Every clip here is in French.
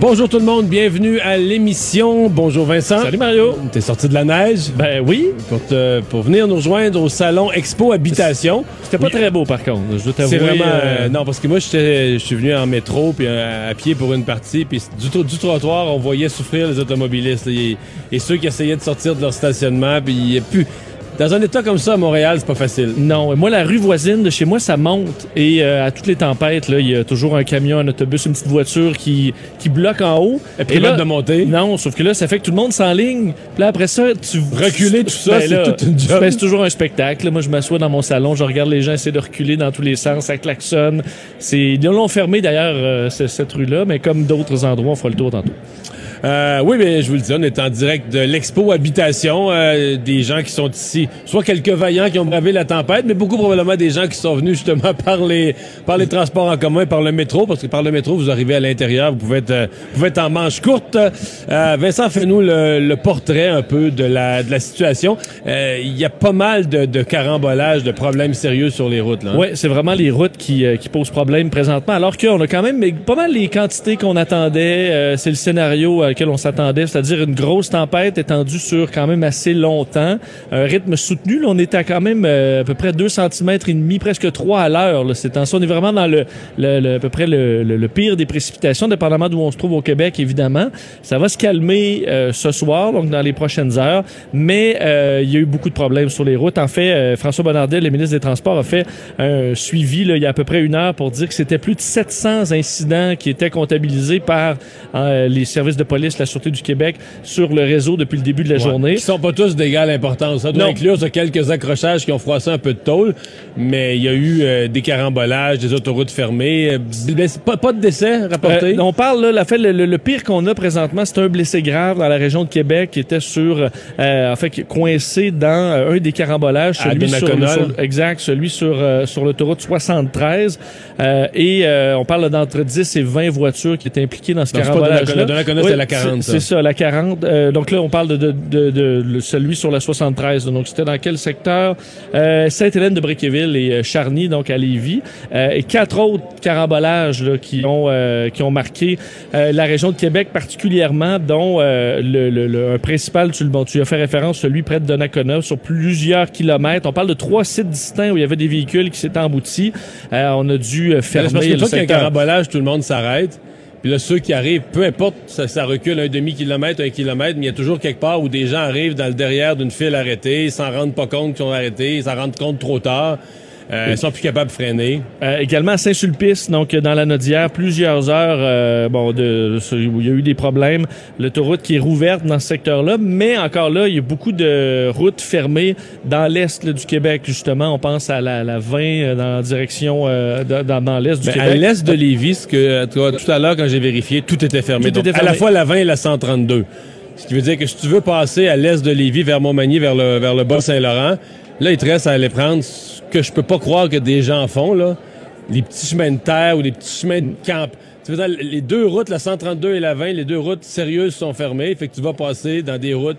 Bonjour tout le monde, bienvenue à l'émission. Bonjour Vincent. Salut Mario. T'es sorti de la neige? Ben oui. pour, te- pour venir nous rejoindre au salon Expo Habitation. C'était pas très beau par contre. Je dois C'est t'avouer. vraiment euh, euh, non parce que moi j'étais je suis venu en métro puis euh, à pied pour une partie puis du, du trottoir on voyait souffrir les automobilistes et, et ceux qui essayaient de sortir de leur stationnement puis il y a plus dans un état comme ça à Montréal c'est pas facile. Non, moi la rue voisine de chez moi ça monte et euh, à toutes les tempêtes là, il y a toujours un camion, un autobus, une petite voiture qui qui bloque en haut. Et puis de monter. Non, sauf que là ça fait que tout le monde s'enligne. Puis là après ça, tu Reculer tout ça, c'est là, toute une job. ben, c'est toujours un spectacle. Moi je m'assois dans mon salon, je regarde les gens essayer de reculer dans tous les sens, ça klaxonne. C'est ils l'ont fermé d'ailleurs euh, ce- cette rue là, mais comme d'autres endroits, on fera le tour tantôt. Euh, oui, mais je vous le dis, on est en direct de l'Expo Habitation. euh, des gens qui sont ici, soit quelques vaillants qui ont bravé la tempête, mais beaucoup probablement des gens qui sont venus justement par les, par les transports en commun, par le métro, parce que par le métro, vous arrivez à l'intérieur, vous pouvez être, euh, vous pouvez être en manche courte. Euh, Vincent, fais-nous le, le portrait un peu de la, de la situation. Euh, Il y a pas mal de, de carambolages, de problèmes sérieux sur les routes. Là, hein? Oui, c'est vraiment les routes qui, qui posent problème présentement, alors qu'on a quand même pas mal les quantités qu'on attendait. c'est le scénario auquel on s'attendait, c'est-à-dire une grosse tempête étendue sur quand même assez longtemps, un rythme soutenu. On était à quand même euh, à peu près 2 cm et demi, presque 3 à l'heure. là. C'est temps on est vraiment dans le, le- le- à peu près le, le- le pire des précipitations, dépendamment d'où on se trouve au Québec, évidemment. Ça va se calmer euh, ce soir, donc dans les prochaines heures, mais euh, il y a eu beaucoup de problèmes sur les routes. En fait, euh, François Bonnardel, le ministre des Transports, a fait un suivi là, il y a à peu près une heure pour dire que c'était plus de 700 incidents qui étaient comptabilisés par euh, les services de police, la Sûreté du Québec, sur le réseau depuis le début de la Ouais. journée. Qui sont pas tous d'égale importance. Ça doit Non. inclure ça, quelques accrochages qui ont froissé un peu de tôle, mais il y a eu euh, des carambolages, des autoroutes fermées, euh, pas, pas de décès rapportés? Euh, on parle là, la fait, le, le- le pire qu'on a présentement, c'est un blessé grave dans la région de Québec qui était sur, euh, en fait, coincé dans un des carambolages, celui sur, sur- exact, celui sur sur l'autoroute 73, Euh, et on parle d'entre 10 et 20 voitures qui étaient impliquées dans ce Non, c'est pas carambolage. Donnacona. Donnacona, c'est la 40, C'est ça. la 40. Euh, donc là, on parle de, de, de, de- le- celui sur la 73. Donc c'était dans quel secteur? Euh, Sainte-Hélène de Bréqueville et euh, Charny, donc à Lévis, Euh, et quatre autres carambolages là, qui ont euh, qui ont marqué euh, la région de Québec particulièrement, dont euh, le, le- le- un principal, tu, le- bon, tu as fait référence, celui près de Donnacona, sur plusieurs kilomètres. On parle de trois sites distincts où il y avait des véhicules qui s'étaient emboutis. Euh, on a dû euh, Mais c'est parce fermer que le toi, qu'il y a un secteur. carambolage, tout le monde s'arrête. Puis là, ceux qui arrivent, peu importe, ça, ça recule un demi-kilomètre, un kilomètre, mais il y a toujours quelque part où des gens arrivent dans le derrière d'une file arrêtée, ils s'en rendent pas compte qu'ils sont arrêtés, ils s'en rendent compte trop tard. Euh, Ils sont plus capables de freiner. Euh, également à Saint-Sulpice, donc euh, dans la Nodière, plusieurs heures, euh, bon, de, où il y a eu des problèmes. L'autoroute qui est rouverte dans ce secteur-là, mais encore là, il y a beaucoup de routes fermées dans l'est du Québec, justement. On pense à la, la 20 euh, dans la direction euh, dans, dans- l'est du Ben, à Québec. l'est de Lévis, ce que, toi, tout à l'heure, quand j'ai vérifié, tout était fermé. Tout Donc, était À la fermé. fois la 20 et la 132. Ce qui veut dire que si tu veux passer à l'est de Lévis, vers Montmagny, vers le, vers le Bas-Saint-Laurent, là, il te reste à aller prendre ce que je peux pas croire que des gens font, là. Les petits chemins de terre ou les petits chemins de camp. Tu veux les deux routes, la 132 et la 20, les deux routes sérieuses sont fermées. Fait que tu vas passer dans des routes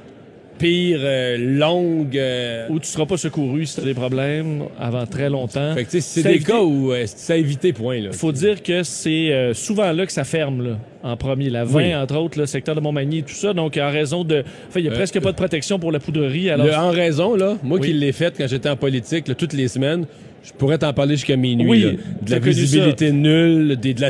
pires, euh, longues. euh, Où tu seras pas secouru si tu as des problèmes avant très longtemps. Fait que, c'est des cas où euh, c'est à éviter, point, là. faut dire que c'est euh, souvent là que ça ferme là, en premier. La 20, Oui. entre autres, le secteur de Montmagny et tout ça. Donc, en raison de... Enfin, il y a presque pas de protection pour la poudrerie. Alors, Le en raison, là, moi Oui. qui l'ai fait quand j'étais en politique, là, toutes les semaines, je pourrais t'en parler jusqu'à minuit. Oui, là. De la visibilité nulle, des, de la...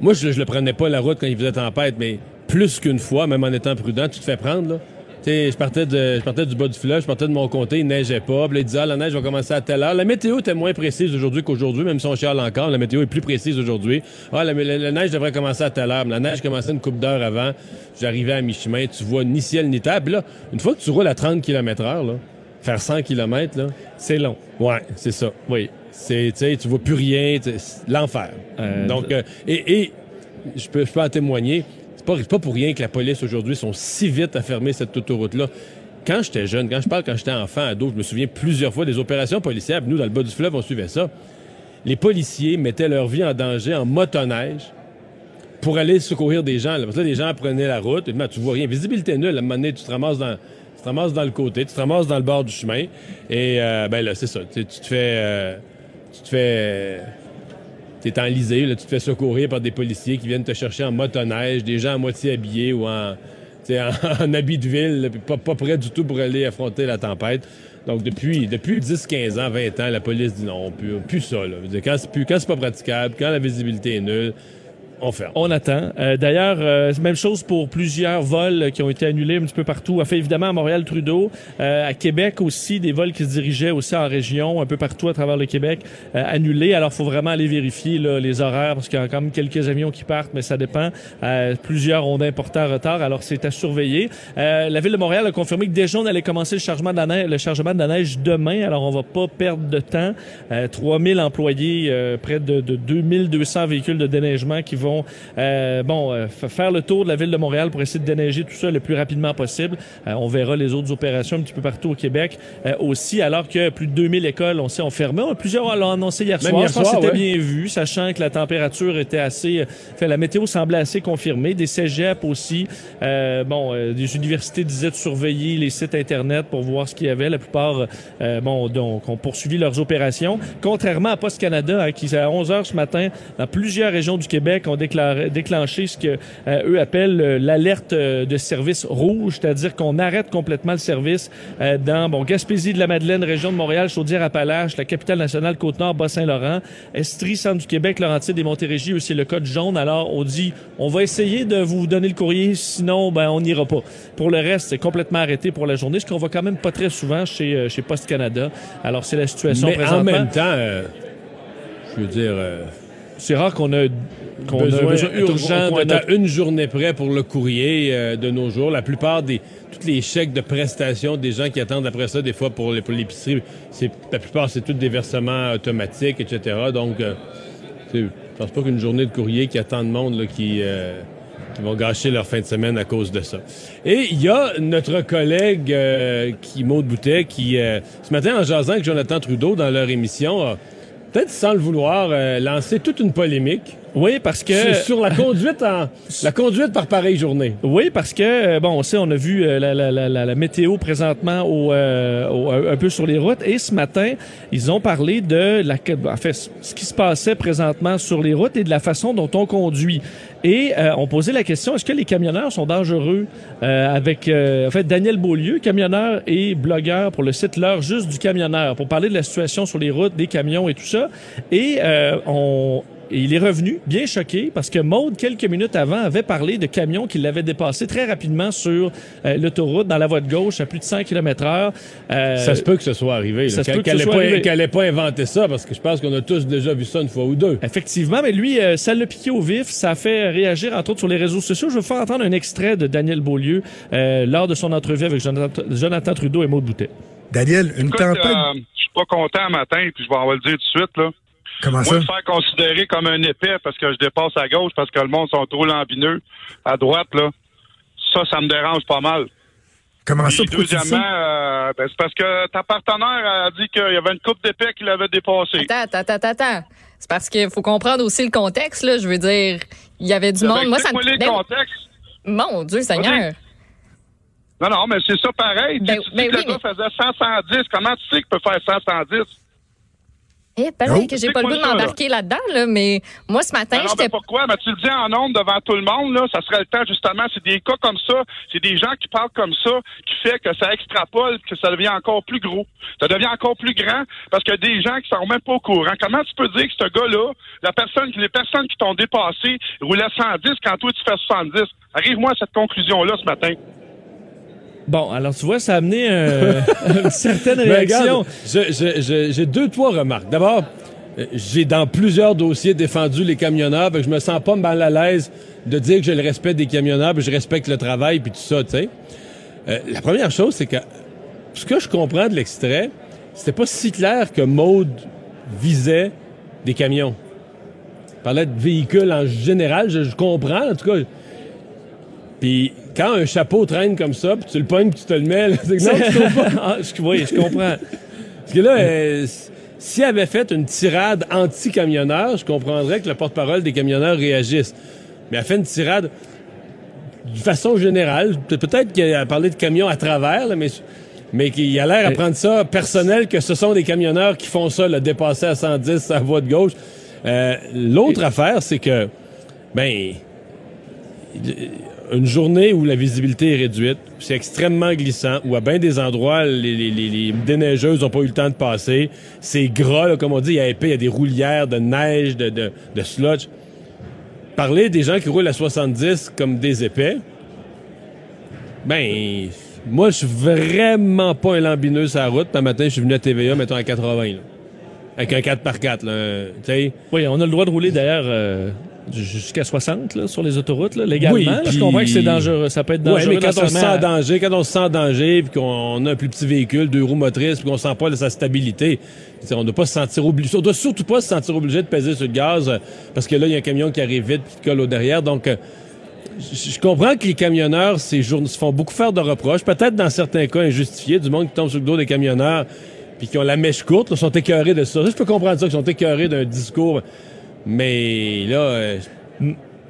Moi, je, je le prenais pas la route quand il faisait tempête, mais plus qu'une fois, même en étant prudent, tu te fais prendre, là. Je partais, de, je partais du bas du fleuve, je partais de mon comté, il neigeait pas. Puis là, il disait, ah, la neige va commencer à telle heure. La météo était moins précise aujourd'hui qu'aujourd'hui, même si on chiale encore, la météo est plus précise aujourd'hui. Ah, la, la- la neige devrait commencer à telle heure. Mais la neige commençait une coupe d'heure avant. J'arrivais à mi-chemin, tu vois ni ciel ni. Puis là, une fois que tu roules à 30 km heure, là, faire 100 km, là, c'est long. ouais, c'est ça. Oui. C'est, tu vois plus rien, l'enfer. Euh, Donc, euh, et, et je, peux, je peux en témoigner, c'est pas, pas pour rien que la police aujourd'hui sont si vite à fermer cette autoroute-là. Quand j'étais jeune, quand je parle quand j'étais enfant, ado, je me souviens plusieurs fois des opérations policières. Nous, dans le bas du fleuve, on suivait ça. Les policiers mettaient leur vie en danger en motoneige pour aller secourir des gens. Là. Parce que là, les gens prenaient la route. Et, tu vois rien. Visibilité nulle. À un moment donné, tu te ramasses dans, tu te ramasses dans le côté, tu te ramasses dans le bord du chemin. Et euh, ben là, c'est ça. Tu, te fais. euh, tu te fais. T'es enlisé, là, tu te fais secourir par des policiers qui viennent te chercher en motoneige, des gens à moitié habillés ou en, en, en habit de ville, pas, pas prêts du tout pour aller affronter la tempête. Donc, depuis, depuis 10, 15 ans, 20 ans, la police dit non, plus, plus ça. Là. Quand c'est pas praticable, quand la visibilité est nulle, on. On attend. Euh, D'ailleurs, euh, même chose pour plusieurs vols qui ont été annulés un petit peu partout. Enfin, évidemment, à Montréal-Trudeau, euh, à Québec aussi, des vols qui se dirigeaient aussi en région, un peu partout à travers le Québec, euh, annulés. Alors, faut vraiment aller vérifier là, les horaires parce qu'il y a quand même quelques avions qui partent, mais ça dépend. Euh, plusieurs ont d'importants retards, alors c'est à surveiller. Euh, la ville de Montréal a confirmé que déjà on allait commencer le chargement de la neige, demain. Alors, on va pas perdre de temps. Euh, 3000 employés, près de, de 2200 véhicules de déneigement qui vont euh, bon euh, faire le tour de la ville de Montréal pour essayer de déneiger tout ça le plus rapidement possible. Euh, on verra les autres opérations un petit peu partout au Québec euh, aussi, alors que plus de 2000 écoles, on sait, ont fermé. Plusieurs l'ont annoncé hier Même soir. hier soir, c'était ouais. bien vu, sachant que la température était assez... Fait, la météo semblait assez confirmée. Des cégeps aussi. Euh, bon, euh, des universités disaient de surveiller les sites Internet pour voir ce qu'il y avait. La plupart, euh, bon, donc, ont poursuivi leurs opérations. Contrairement à Post Canada, hein, qui, à 11 heures ce matin, dans plusieurs régions du Québec, ont déclaré, déclenché ce que euh, eux appellent euh, l'alerte euh, de service rouge, c'est-à-dire qu'on arrête complètement le service euh, dans bon, Gaspésie de la Madeleine, région de Montréal, Chaudière-Appalaches, la capitale nationale, Côte-Nord, Bas-Saint-Laurent, Estrie, centre du Québec, Laurentides et Montérégie, eux, c'est le code jaune. Alors, on dit, on va essayer de vous donner le courrier, sinon, ben, on n'ira pas. Pour le reste, c'est complètement arrêté pour la journée, ce qu'on voit quand même pas très souvent chez, chez Post Canada. Alors, c'est la situation Mais en même temps, je veux dire... euh, C'est rare qu'on a, qu'on a besoin, urgent de notre à une journée près pour le courrier euh, de nos jours. La plupart des tous les chèques de prestations des gens qui attendent après ça, des fois pour les- pour l'épicerie, c'est la plupart c'est tous des versements automatiques, etc. Donc, euh, je pense pas qu'une journée de courrier qui a tant de monde là, qui euh, qui vont gâcher leur fin de semaine à cause de ça. Et il y a notre collègue euh, qui Maud Boutet qui euh, ce matin en jasant avec Jonathan Trudeau dans leur émission a peut-être sans le vouloir euh, lancé toute une polémique Oui, parce que sur, sur la conduite en la conduite par pareille journée. Oui, parce que euh, bon, on sait, on a vu euh, la, la, la, la- météo présentement au, euh, au- un peu sur les routes, et ce matin, ils ont parlé de la, en fait, ce qui se passait présentement sur les routes et de la façon dont on conduit. Et euh, on posait la question est-ce que les camionneurs sont dangereux euh, Avec euh, en fait Daniel Beaulieu, camionneur et blogueur pour le site L'heure juste du camionneur, pour parler de la situation sur les routes, des camions et tout ça. Et euh, on et il est revenu bien choqué parce que Maude, quelques minutes avant, avait parlé de camions qui l'avaient dépassé très rapidement sur euh, l'autoroute dans la voie de gauche à plus de 100 km heure. Euh, ça se peut que ce soit arrivé. là. ça se Qu'elle peut que ce qu'elle ait soit pas, pas inventé ça parce que je pense qu'on a tous déjà vu ça une fois ou deux. Effectivement, mais lui, euh, ça l'a piqué au vif. Ça a fait réagir, entre autres, sur les réseaux sociaux. Je vais vous faire entendre un extrait de Daniel Beaulieu euh, lors de son entrevue avec Jonathan, Jonathan Trudeau et Maude Boutet. Daniel, une Écoute, tempête. euh, je suis pas content un matin, puis je vais en le dire tout de suite, là. Comment Moi, ça? me faire considérer comme un épais parce que je dépasse à gauche, parce que le monde sont trop lambineux à droite, là. Ça, ça me dérange pas mal. Comment ça? Puis, dis deuxièmement, ça? euh, ben, c'est parce que ta partenaire a dit qu'il y avait une coupe d'épais qui l'avait dépassé. Attends, attends, attends, attends. C'est parce qu'il faut comprendre aussi le contexte, là. Je veux dire, il y avait du monde. Moi, ça me. les Ben, contextes. Mon Dieu, Seigneur. Non, non, mais c'est ça pareil. Ben- tu dis ben que oui, le gars faisait 100, 110. Comment tu sais qu'il peut faire 100, 110? Eh, que j'ai pas le goût de m'embarquer là-dedans, là, mais moi, ce matin, j'étais. pourquoi? Mais tu le dis en nombre devant tout le monde, là, ça serait le temps, justement. C'est des cas comme ça, c'est des gens qui parlent comme ça, qui fait que ça extrapole, que ça devient encore plus gros. Ça devient encore plus grand parce qu'il y a des gens qui sont même pas au courant. Comment tu peux dire que ce gars-là, la personne, les personnes qui t'ont dépassé roulaient 110 quand toi tu fais 70? Arrive-moi à cette conclusion-là ce matin. Bon, alors tu vois, ça a amené euh, une certaine réaction. j'ai deux, trois remarques. D'abord, euh, j'ai dans plusieurs dossiers défendu les camionneurs, je me sens pas mal à l'aise de dire que j'ai le respect des camionneurs, puis je respecte le travail, puis tout ça, tu sais. Euh, la première chose, c'est que ce que je comprends de l'extrait, c'était pas si clair que Maude visait des camions. Il parlait de véhicules en général, je, je comprends, en tout cas. Puis quand un chapeau traîne comme ça, puis tu le pognes, puis tu te le mets, là, c'est que non, tu? Ah, je, oui, je comprends. Parce que là, euh, s'il avait fait une tirade anti-camionneur, je comprendrais que le porte-parole des camionneurs réagisse. Mais elle fait une tirade de façon générale. Pe- Peut-être qu'il a parlé de camions à travers, là, mais, mais qu'il a l'air à prendre ça personnel que ce sont des camionneurs qui font ça, le dépasser à 110 à la voie de gauche. Euh, L'autre affaire, c'est que, ben, une journée où la visibilité est réduite, c'est extrêmement glissant, où à bien des endroits, les, les, les, déneigeuses n'ont pas eu le temps de passer. C'est gras, là, comme on dit, il y a épais, il y a des roulières de neige, de, de, de sludge. Parler des gens qui roulent à 70 comme des épais, ben, moi, je suis vraiment pas un lambineux sur la route. Un matin, je suis venu à TVA, mettons, à 80, là. Avec un 4x4, là. Tu sais. Oui, on a le droit de rouler d'ailleurs euh, jusqu'à 60 là, sur les autoroutes, là, légalement. Oui, là. je comprends que c'est dangereux. Ça peut être Ouais, dangereux. mais quand on se sent en danger, quand on se sent en danger, puis qu'on a un plus petit véhicule, deux roues motrices, puis qu'on sent pas de sa stabilité, on ne doit pas se sentir obligé, on doit surtout pas se sentir obligé de peser sur le gaz, euh, parce que là, il y a un camion qui arrive vite, puis qui colle au derrière. Donc, euh, je comprends que les camionneurs, ces jours, se font beaucoup faire de reproches, peut-être dans certains cas injustifiés, du monde qui tombe sur le dos des camionneurs, puis qui ont la mèche courte, là, sont écœurés de ça. Je peux comprendre ça, qu'ils sont écœurés d'un discours, mais là, euh,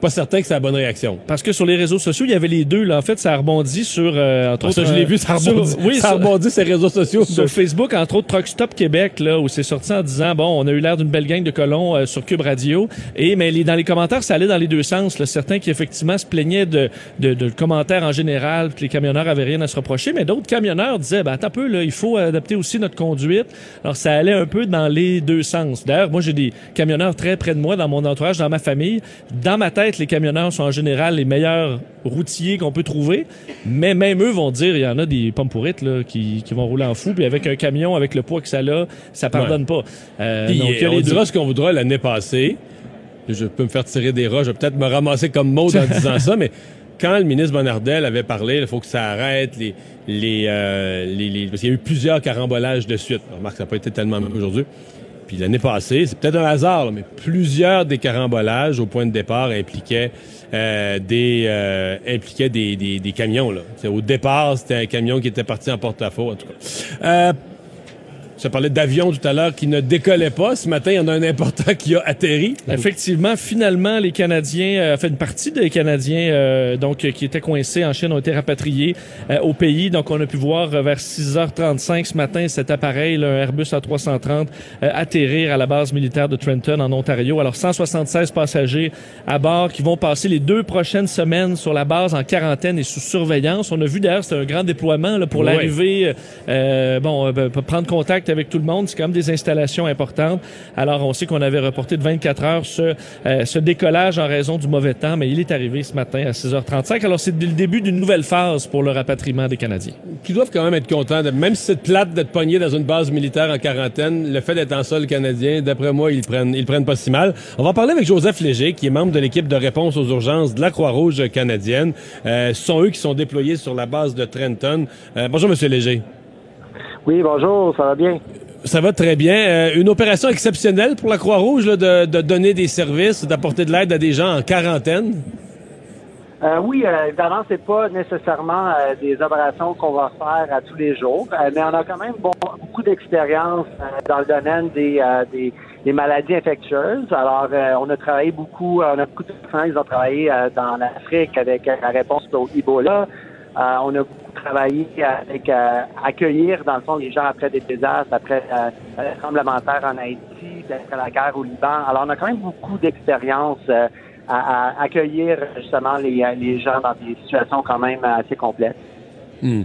pas certain que c'est la bonne réaction. Parce que sur les réseaux sociaux, il y avait les deux. Là. En fait, ça a rebondi sur, euh, entre Ah, ça, autres... je l'ai euh, vu, ça sur- rebondit, oui, ça sur- rebondit sur les réseaux sociaux. Sur Facebook, entre autres, Truck Stop Québec, là, où c'est sorti en disant, bon, on a eu l'air d'une belle gang de colons euh, sur Cube Radio. Et, mais les, dans les commentaires, ça allait dans les deux sens. Là. Certains qui, effectivement, se plaignaient de, de, de le commentaire en général, que les camionneurs avaient rien à se reprocher. Mais d'autres camionneurs disaient, ben, attends un peu, là, il faut adapter aussi notre conduite. Alors, ça allait un peu dans les deux sens. D'ailleurs, moi, j'ai des camionneurs très près de moi, dans mon entourage, dans ma famille. Dans ma tête, les camionneurs sont en général les meilleurs routiers qu'on peut trouver. Mais même eux vont dire, il y en a des pommes pourrites là, qui, qui vont rouler en fou. Puis avec un camion, avec le poids que ça a, ça pardonne pas. Euh, Puis, donc, il y a on les dira ce qu'on voudra l'année passée. Je peux me faire tirer des rats, je vais peut-être me ramasser comme mot en disant ça, mais quand le ministre Bonardel avait parlé, il faut que ça arrête, les, les, euh, les, les- parce qu'il y a eu plusieurs carambolages de suite. Remarque, ça n'a pas été tellement même aujourd'hui. Puis l'année passée, c'est peut-être un hasard, là, mais plusieurs des carambolages au point de départ impliquaient euh, des euh, impliquaient des, des, des camions. Là. Au départ, c'était un camion qui était parti en porte-à-faux, en tout cas. Ça parlait d'avions tout à l'heure qui ne décollaient pas. Ce matin, il y en a un important qui a atterri. Effectivement, finalement, les Canadiens, euh, fait une partie des Canadiens euh, donc qui étaient coincés en Chine ont été rapatriés euh, au pays. Donc, on a pu voir euh, vers 6h35 ce matin cet appareil, là, un Airbus A330, euh, atterrir à la base militaire de Trenton en Ontario. Alors, 176 passagers à bord qui vont passer les deux prochaines semaines sur la base en quarantaine et sous surveillance. On a vu d'ailleurs, c'est un grand déploiement là, pour Ouais. l'arrivée. euh, bon, euh, ben, prendre contact avec tout le monde, c'est quand même des installations importantes. Alors, on sait qu'on avait reporté de 24 heures ce, euh, ce décollage en raison du mauvais temps, mais il est arrivé ce matin à 6h35. Alors, c'est le début d'une nouvelle phase pour le rapatriement des Canadiens. Qui doivent quand même être contents. même si c'est plate d'être pogné dans une base militaire en quarantaine, le fait d'être en sol canadien, d'après moi, ils prennent, prennent pas si mal. On va parler avec Joseph Léger, qui est membre de l'équipe de réponse aux urgences de la Croix-Rouge canadienne. Euh, ce sont eux qui sont déployés sur la base de Trenton. Euh, bonjour, Monsieur Léger. Oui, bonjour, ça va bien? Ça va très bien. Euh, une opération exceptionnelle pour la Croix-Rouge là, de, de donner des services, d'apporter de l'aide à des gens en quarantaine. Euh, oui, euh, évidemment, c'est pas nécessairement euh, des opérations qu'on va faire à tous les jours, mais on a quand même bon- beaucoup d'expérience dans le domaine des, des, des maladies infectieuses. Alors, on a travaillé beaucoup, on a beaucoup de gens, ils ont travaillé dans l'Afrique avec la réponse au Ebola. Euh, on a beaucoup travaillé avec euh, accueillir, dans le fond, les gens après des désastres, après euh, le tremblement de terre en Haïti, après la guerre au Liban. Alors, on a quand même beaucoup d'expérience euh, à, à accueillir justement les, les gens dans des situations quand même assez complexes. Hmm.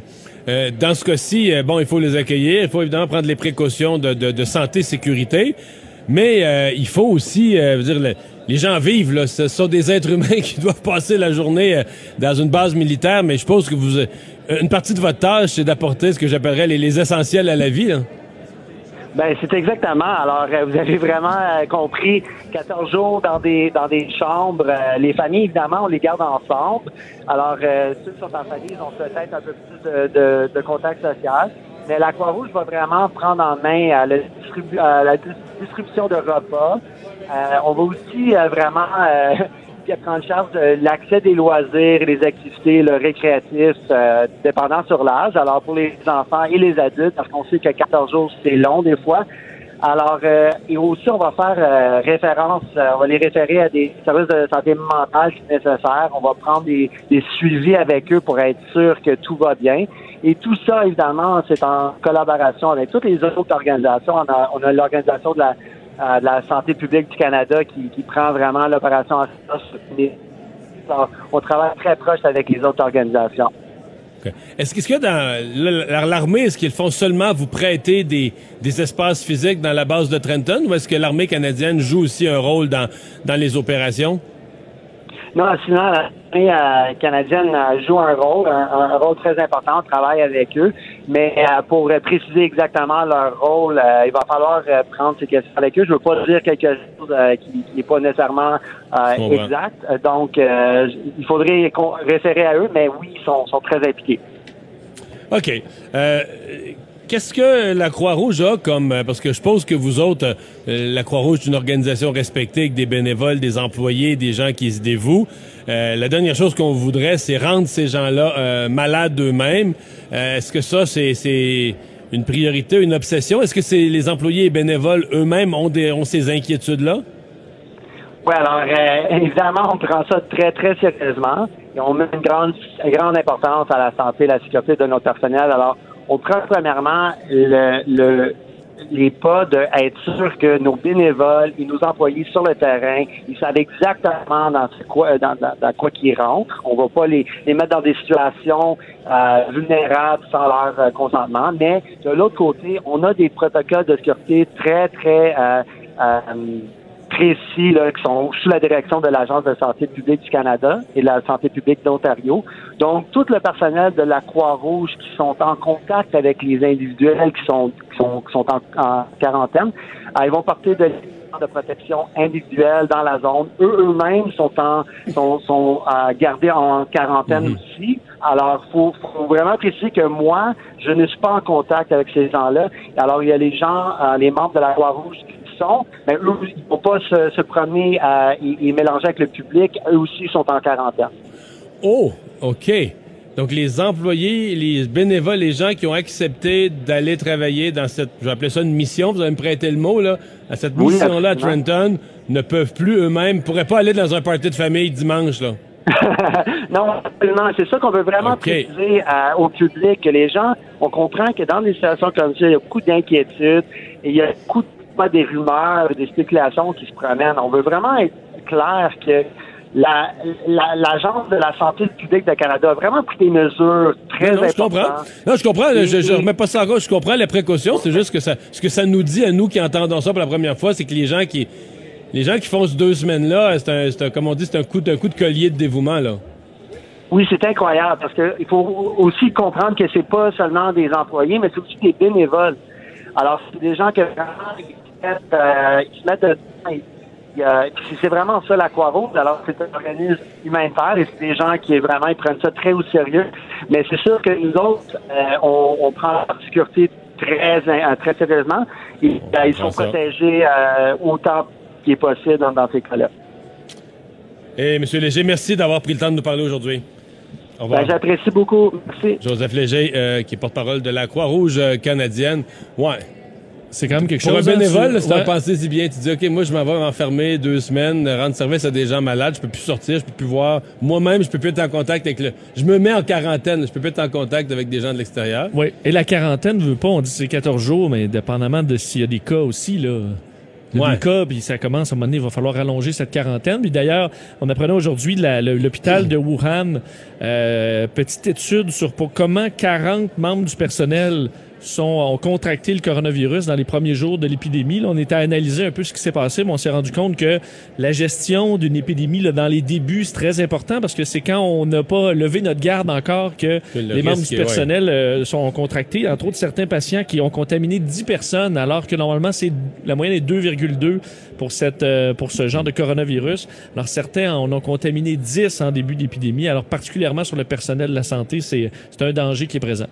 Euh, dans ce cas-ci, euh, bon, il faut les accueillir, il faut évidemment prendre les précautions de, de, de santé, sécurité, mais euh, il faut aussi, euh, dire, le- les gens vivent, là, ce sont des êtres humains qui doivent passer la journée euh, dans une base militaire, mais je suppose que vous, euh, une partie de votre tâche, c'est d'apporter ce que j'appellerais les, essentiels à la vie. Là. Ben c'est exactement. Alors euh, vous avez vraiment compris 14 jours dans des dans des chambres. Les familles évidemment on les garde ensemble. Alors ceux qui sont en famille ils ont peut-être un peu plus de, de, de contact social. Mais la Croix-Rouge va vraiment prendre en main euh, le euh, la dis- distribution de repas. Euh, on va aussi euh, vraiment prendre charge de l'accès des loisirs des activités là, récréatives euh, dépendant sur l'âge. Alors pour les enfants et les adultes, parce qu'on sait que 14 jours, c'est long des fois. Alors, euh, et aussi, on va faire euh, référence, euh, on va les référer à des services de santé mentale si nécessaire. On va prendre des, des suivis avec eux pour être sûr que tout va bien. Et tout ça, évidemment, c'est en collaboration avec toutes les autres organisations. On a, on a l'Organisation de la, euh, de la santé publique du Canada qui, prend vraiment l'opération en On travaille très proche avec les autres organisations. Est-ce qu'est-ce que dans l- l'armée, est-ce qu'ils font seulement vous prêter des, espaces physiques dans la base de Trenton ou est-ce que l'armée canadienne joue aussi un rôle dans, dans les opérations? Non, sinon, l'armée euh, canadienne euh, joue un rôle, un, un rôle très important. On travaille avec eux. Mais euh, pour préciser exactement leur rôle, euh, il va falloir prendre ces questions avec eux. Je veux pas dire quelque chose qui n'est pas nécessairement exact. Donc, il faudrait référer à eux, mais oui, ils sont, sont très impliqués. OK. Qu'est-ce que la Croix-Rouge a comme... euh, Parce que je suppose que vous autres, euh, la Croix-Rouge est une organisation respectée avec des bénévoles, des employés, des gens qui se dévouent. Euh, la dernière chose qu'on voudrait, c'est rendre ces gens-là malades eux-mêmes. Est-ce que ça, c'est une priorité, une obsession? Est-ce que c'est les employés et bénévoles eux-mêmes ont, ont ces inquiétudes-là? Oui, alors évidemment, on prend ça très, très sérieusement et on met une grande, grande importance à la santé et la sécurité de notre personnel. Alors, on prend premièrement le, le, les pas de être sûr que nos bénévoles et nos employés sur le terrain, ils savent exactement dans quoi, dans, dans, dans quoi qu'ils rentrent. On va pas les, les mettre dans des situations euh, vulnérables sans leur euh, consentement. Mais de l'autre côté, on a des protocoles de sécurité très, très euh, euh, précis là, qui sont sous la direction de l'Agence de santé publique du Canada et de la santé publique d'Ontario. Donc, tout le personnel de la Croix-Rouge qui sont en contact avec les individuels qui sont, qui sont, qui sont en, en quarantaine, euh, ils vont porter de de protection individuelle dans la zone. Eux eux-mêmes sont en sont, sont euh, gardés en quarantaine aussi. Alors, faut, faut vraiment préciser que moi, je ne suis pas en contact avec ces gens-là. Alors, il y a les gens, euh, les membres de la Croix-Rouge sont, eux, ils ne vont pas se, se promener euh, et, et mélanger avec le public. Eux aussi sont en quarantaine. Oh, OK. Donc, les employés, les bénévoles, les gens qui ont accepté d'aller travailler dans cette, je vais appeler ça une mission, vous allez me prêter le mot, là, à cette Oui, mission-là à. Trenton, ne peuvent plus eux-mêmes, pourraient pas aller dans un party de famille dimanche, là. non, absolument. C'est ça qu'on veut vraiment OK. préciser euh, au public, que les gens, on comprend que dans des situations comme ça, il y a beaucoup d'inquiétudes et il y a beaucoup de pas des rumeurs, des spéculations qui se promènent. On veut vraiment être clair que la- la- l'Agence de la santé publique de Canada a vraiment pris des mesures très non, je comprends. Non, je comprends. Et- Je, je et- remets pas ça en cause. Je comprends les précautions. C'est juste que ça, ce que ça nous dit à nous qui entendons ça pour la première fois, c'est que les gens qui, les gens qui font ces deux semaines-là, c'est un, un- comme on dit, c'est un coup, de- un coup de collier de dévouement, là. Oui, c'est incroyable parce que il faut aussi comprendre que c'est pas seulement des employés, mais c'est aussi des bénévoles. Alors, c'est des gens qui mettent, euh, ils se mettent dedans et- euh, c'est vraiment ça la Croix-Rouge. Alors, c'est un organisme humanitaire et c'est des gens qui vraiment ils prennent ça très au sérieux. Mais c'est sûr que nous autres, euh, on, on prend la sécurité très très sérieusement et ils sont ça. protégés autant qu'il est possible dans, dans ces cas-là. Et Monsieur Léger, merci d'avoir pris le temps de nous parler aujourd'hui. Ben, J'apprécie beaucoup. Merci. Joseph Léger, euh, qui est porte-parole de la Croix-Rouge canadienne. Ouais. C'est quand même quelque Pour un chose. hein, bénévole, tu- là, c'est un ouais. pensée si bien. Tu dis, OK, moi, je m'en vais m'enfermer deux semaines, rendre service à des gens malades, je peux plus sortir, je peux plus voir. Moi-même, je peux plus être en contact avec le. Je me mets en quarantaine, je peux plus être en contact avec des gens de l'extérieur. Oui. Et la quarantaine veut pas, on dit c'est 14 jours, mais dépendamment de s'il y a des cas aussi, là. Ouais. des cas, puis ça commence à un moment donné, il va falloir rallonger cette quarantaine. Puis d'ailleurs, on apprenait aujourd'hui le- l'hôpital de Wuhan, euh, petite étude sur pour comment 40 membres du personnel sont, ont contracté le coronavirus dans les premiers jours de l'épidémie. On était à analyser un peu ce qui s'est passé, mais on s'est rendu compte que la gestion d'une épidémie là, dans les débuts, c'est très important parce que c'est quand on n'a pas levé notre garde encore que, Que le les membres du personnel euh, sont contractés, entre autres certains patients qui ont contaminé 10 personnes, alors que normalement, c'est la moyenne est 2,2 pour, cette, euh, pour ce genre de coronavirus. Alors certains en ont contaminé 10 en début d'épidémie, alors particulièrement sur le personnel de la santé, c'est un danger qui est présent.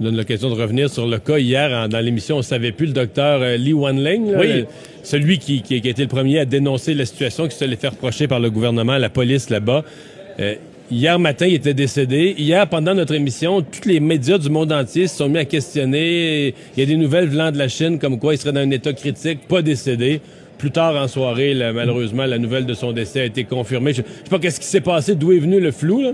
Je donne l'occasion de revenir sur le cas hier en- dans l'émission. On savait plus le docteur euh, Lee Wanling, là, Oui. le- celui qui, qui- qui a été le premier à dénoncer la situation qui se l'est fait reprocher par le gouvernement, la police là-bas. Euh, hier matin, il était décédé. Hier, pendant notre émission, tous les médias du monde entier se sont mis à questionner. Il y a des nouvelles venant de la Chine comme quoi il serait dans un état critique, pas décédé. Plus tard en soirée, là, malheureusement, la nouvelle de son décès a été confirmée. Je, je sais pas qu'est-ce qui s'est passé, d'où est venu le flou. Là.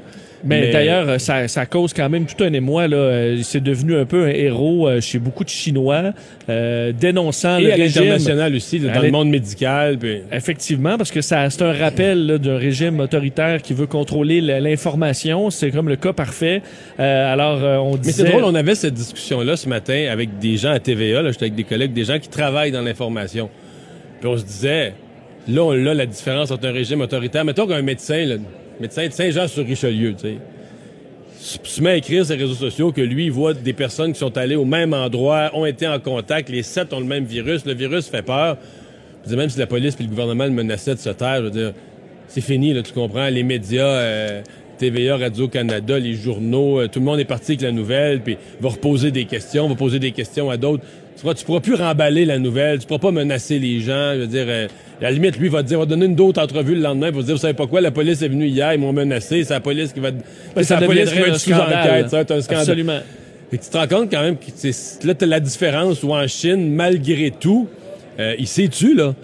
Mais, d'ailleurs, euh, ça, ça cause quand même tout un émoi. Là. Euh, C'est devenu un peu un héros euh, chez beaucoup de Chinois, euh, dénonçant et le à régime. l'international aussi, dans le monde médical. puis- Effectivement, parce que ça, c'est un rappel d'un régime autoritaire qui veut contrôler l'information. C'est comme le cas parfait. Euh, alors, on Mais disait... c'est drôle, on avait cette discussion-là ce matin avec des gens à TVA, j'étais avec des collègues, des gens qui travaillent dans l'information. Puis on se disait, là, on a la différence entre un régime autoritaire. Mettons qu'un médecin, là, médecin de Saint-Jean-sur-Richelieu, tu sais, se- met à écrire sur les réseaux sociaux que lui, il voit des personnes qui sont allées au même endroit, ont été en contact, les sept ont le même virus, le virus fait peur. Je même si la police et le gouvernement le menaçaient de se taire, je veux dire, c'est fini, là, tu comprends, les médias, euh, TVA, Radio-Canada, les journaux, euh, tout le monde est parti avec la nouvelle, puis va reposer des questions, va poser des questions à d'autres. Tu pourras, tu pourras plus remballer la nouvelle, tu pourras pas menacer les gens, je veux dire, euh, à la limite, lui, va te dire, va donner une d'autres entrevue le lendemain, il va te dire, vous savez pas quoi, la police est venue hier, ils m'ont menacé, c'est la police qui va... C'est la police qui va être un sous scandale. enquête, ça un scandale. Absolument. Et tu te rends compte quand même que là, t'as la différence où en Chine, malgré tout, euh, il s'est tu là?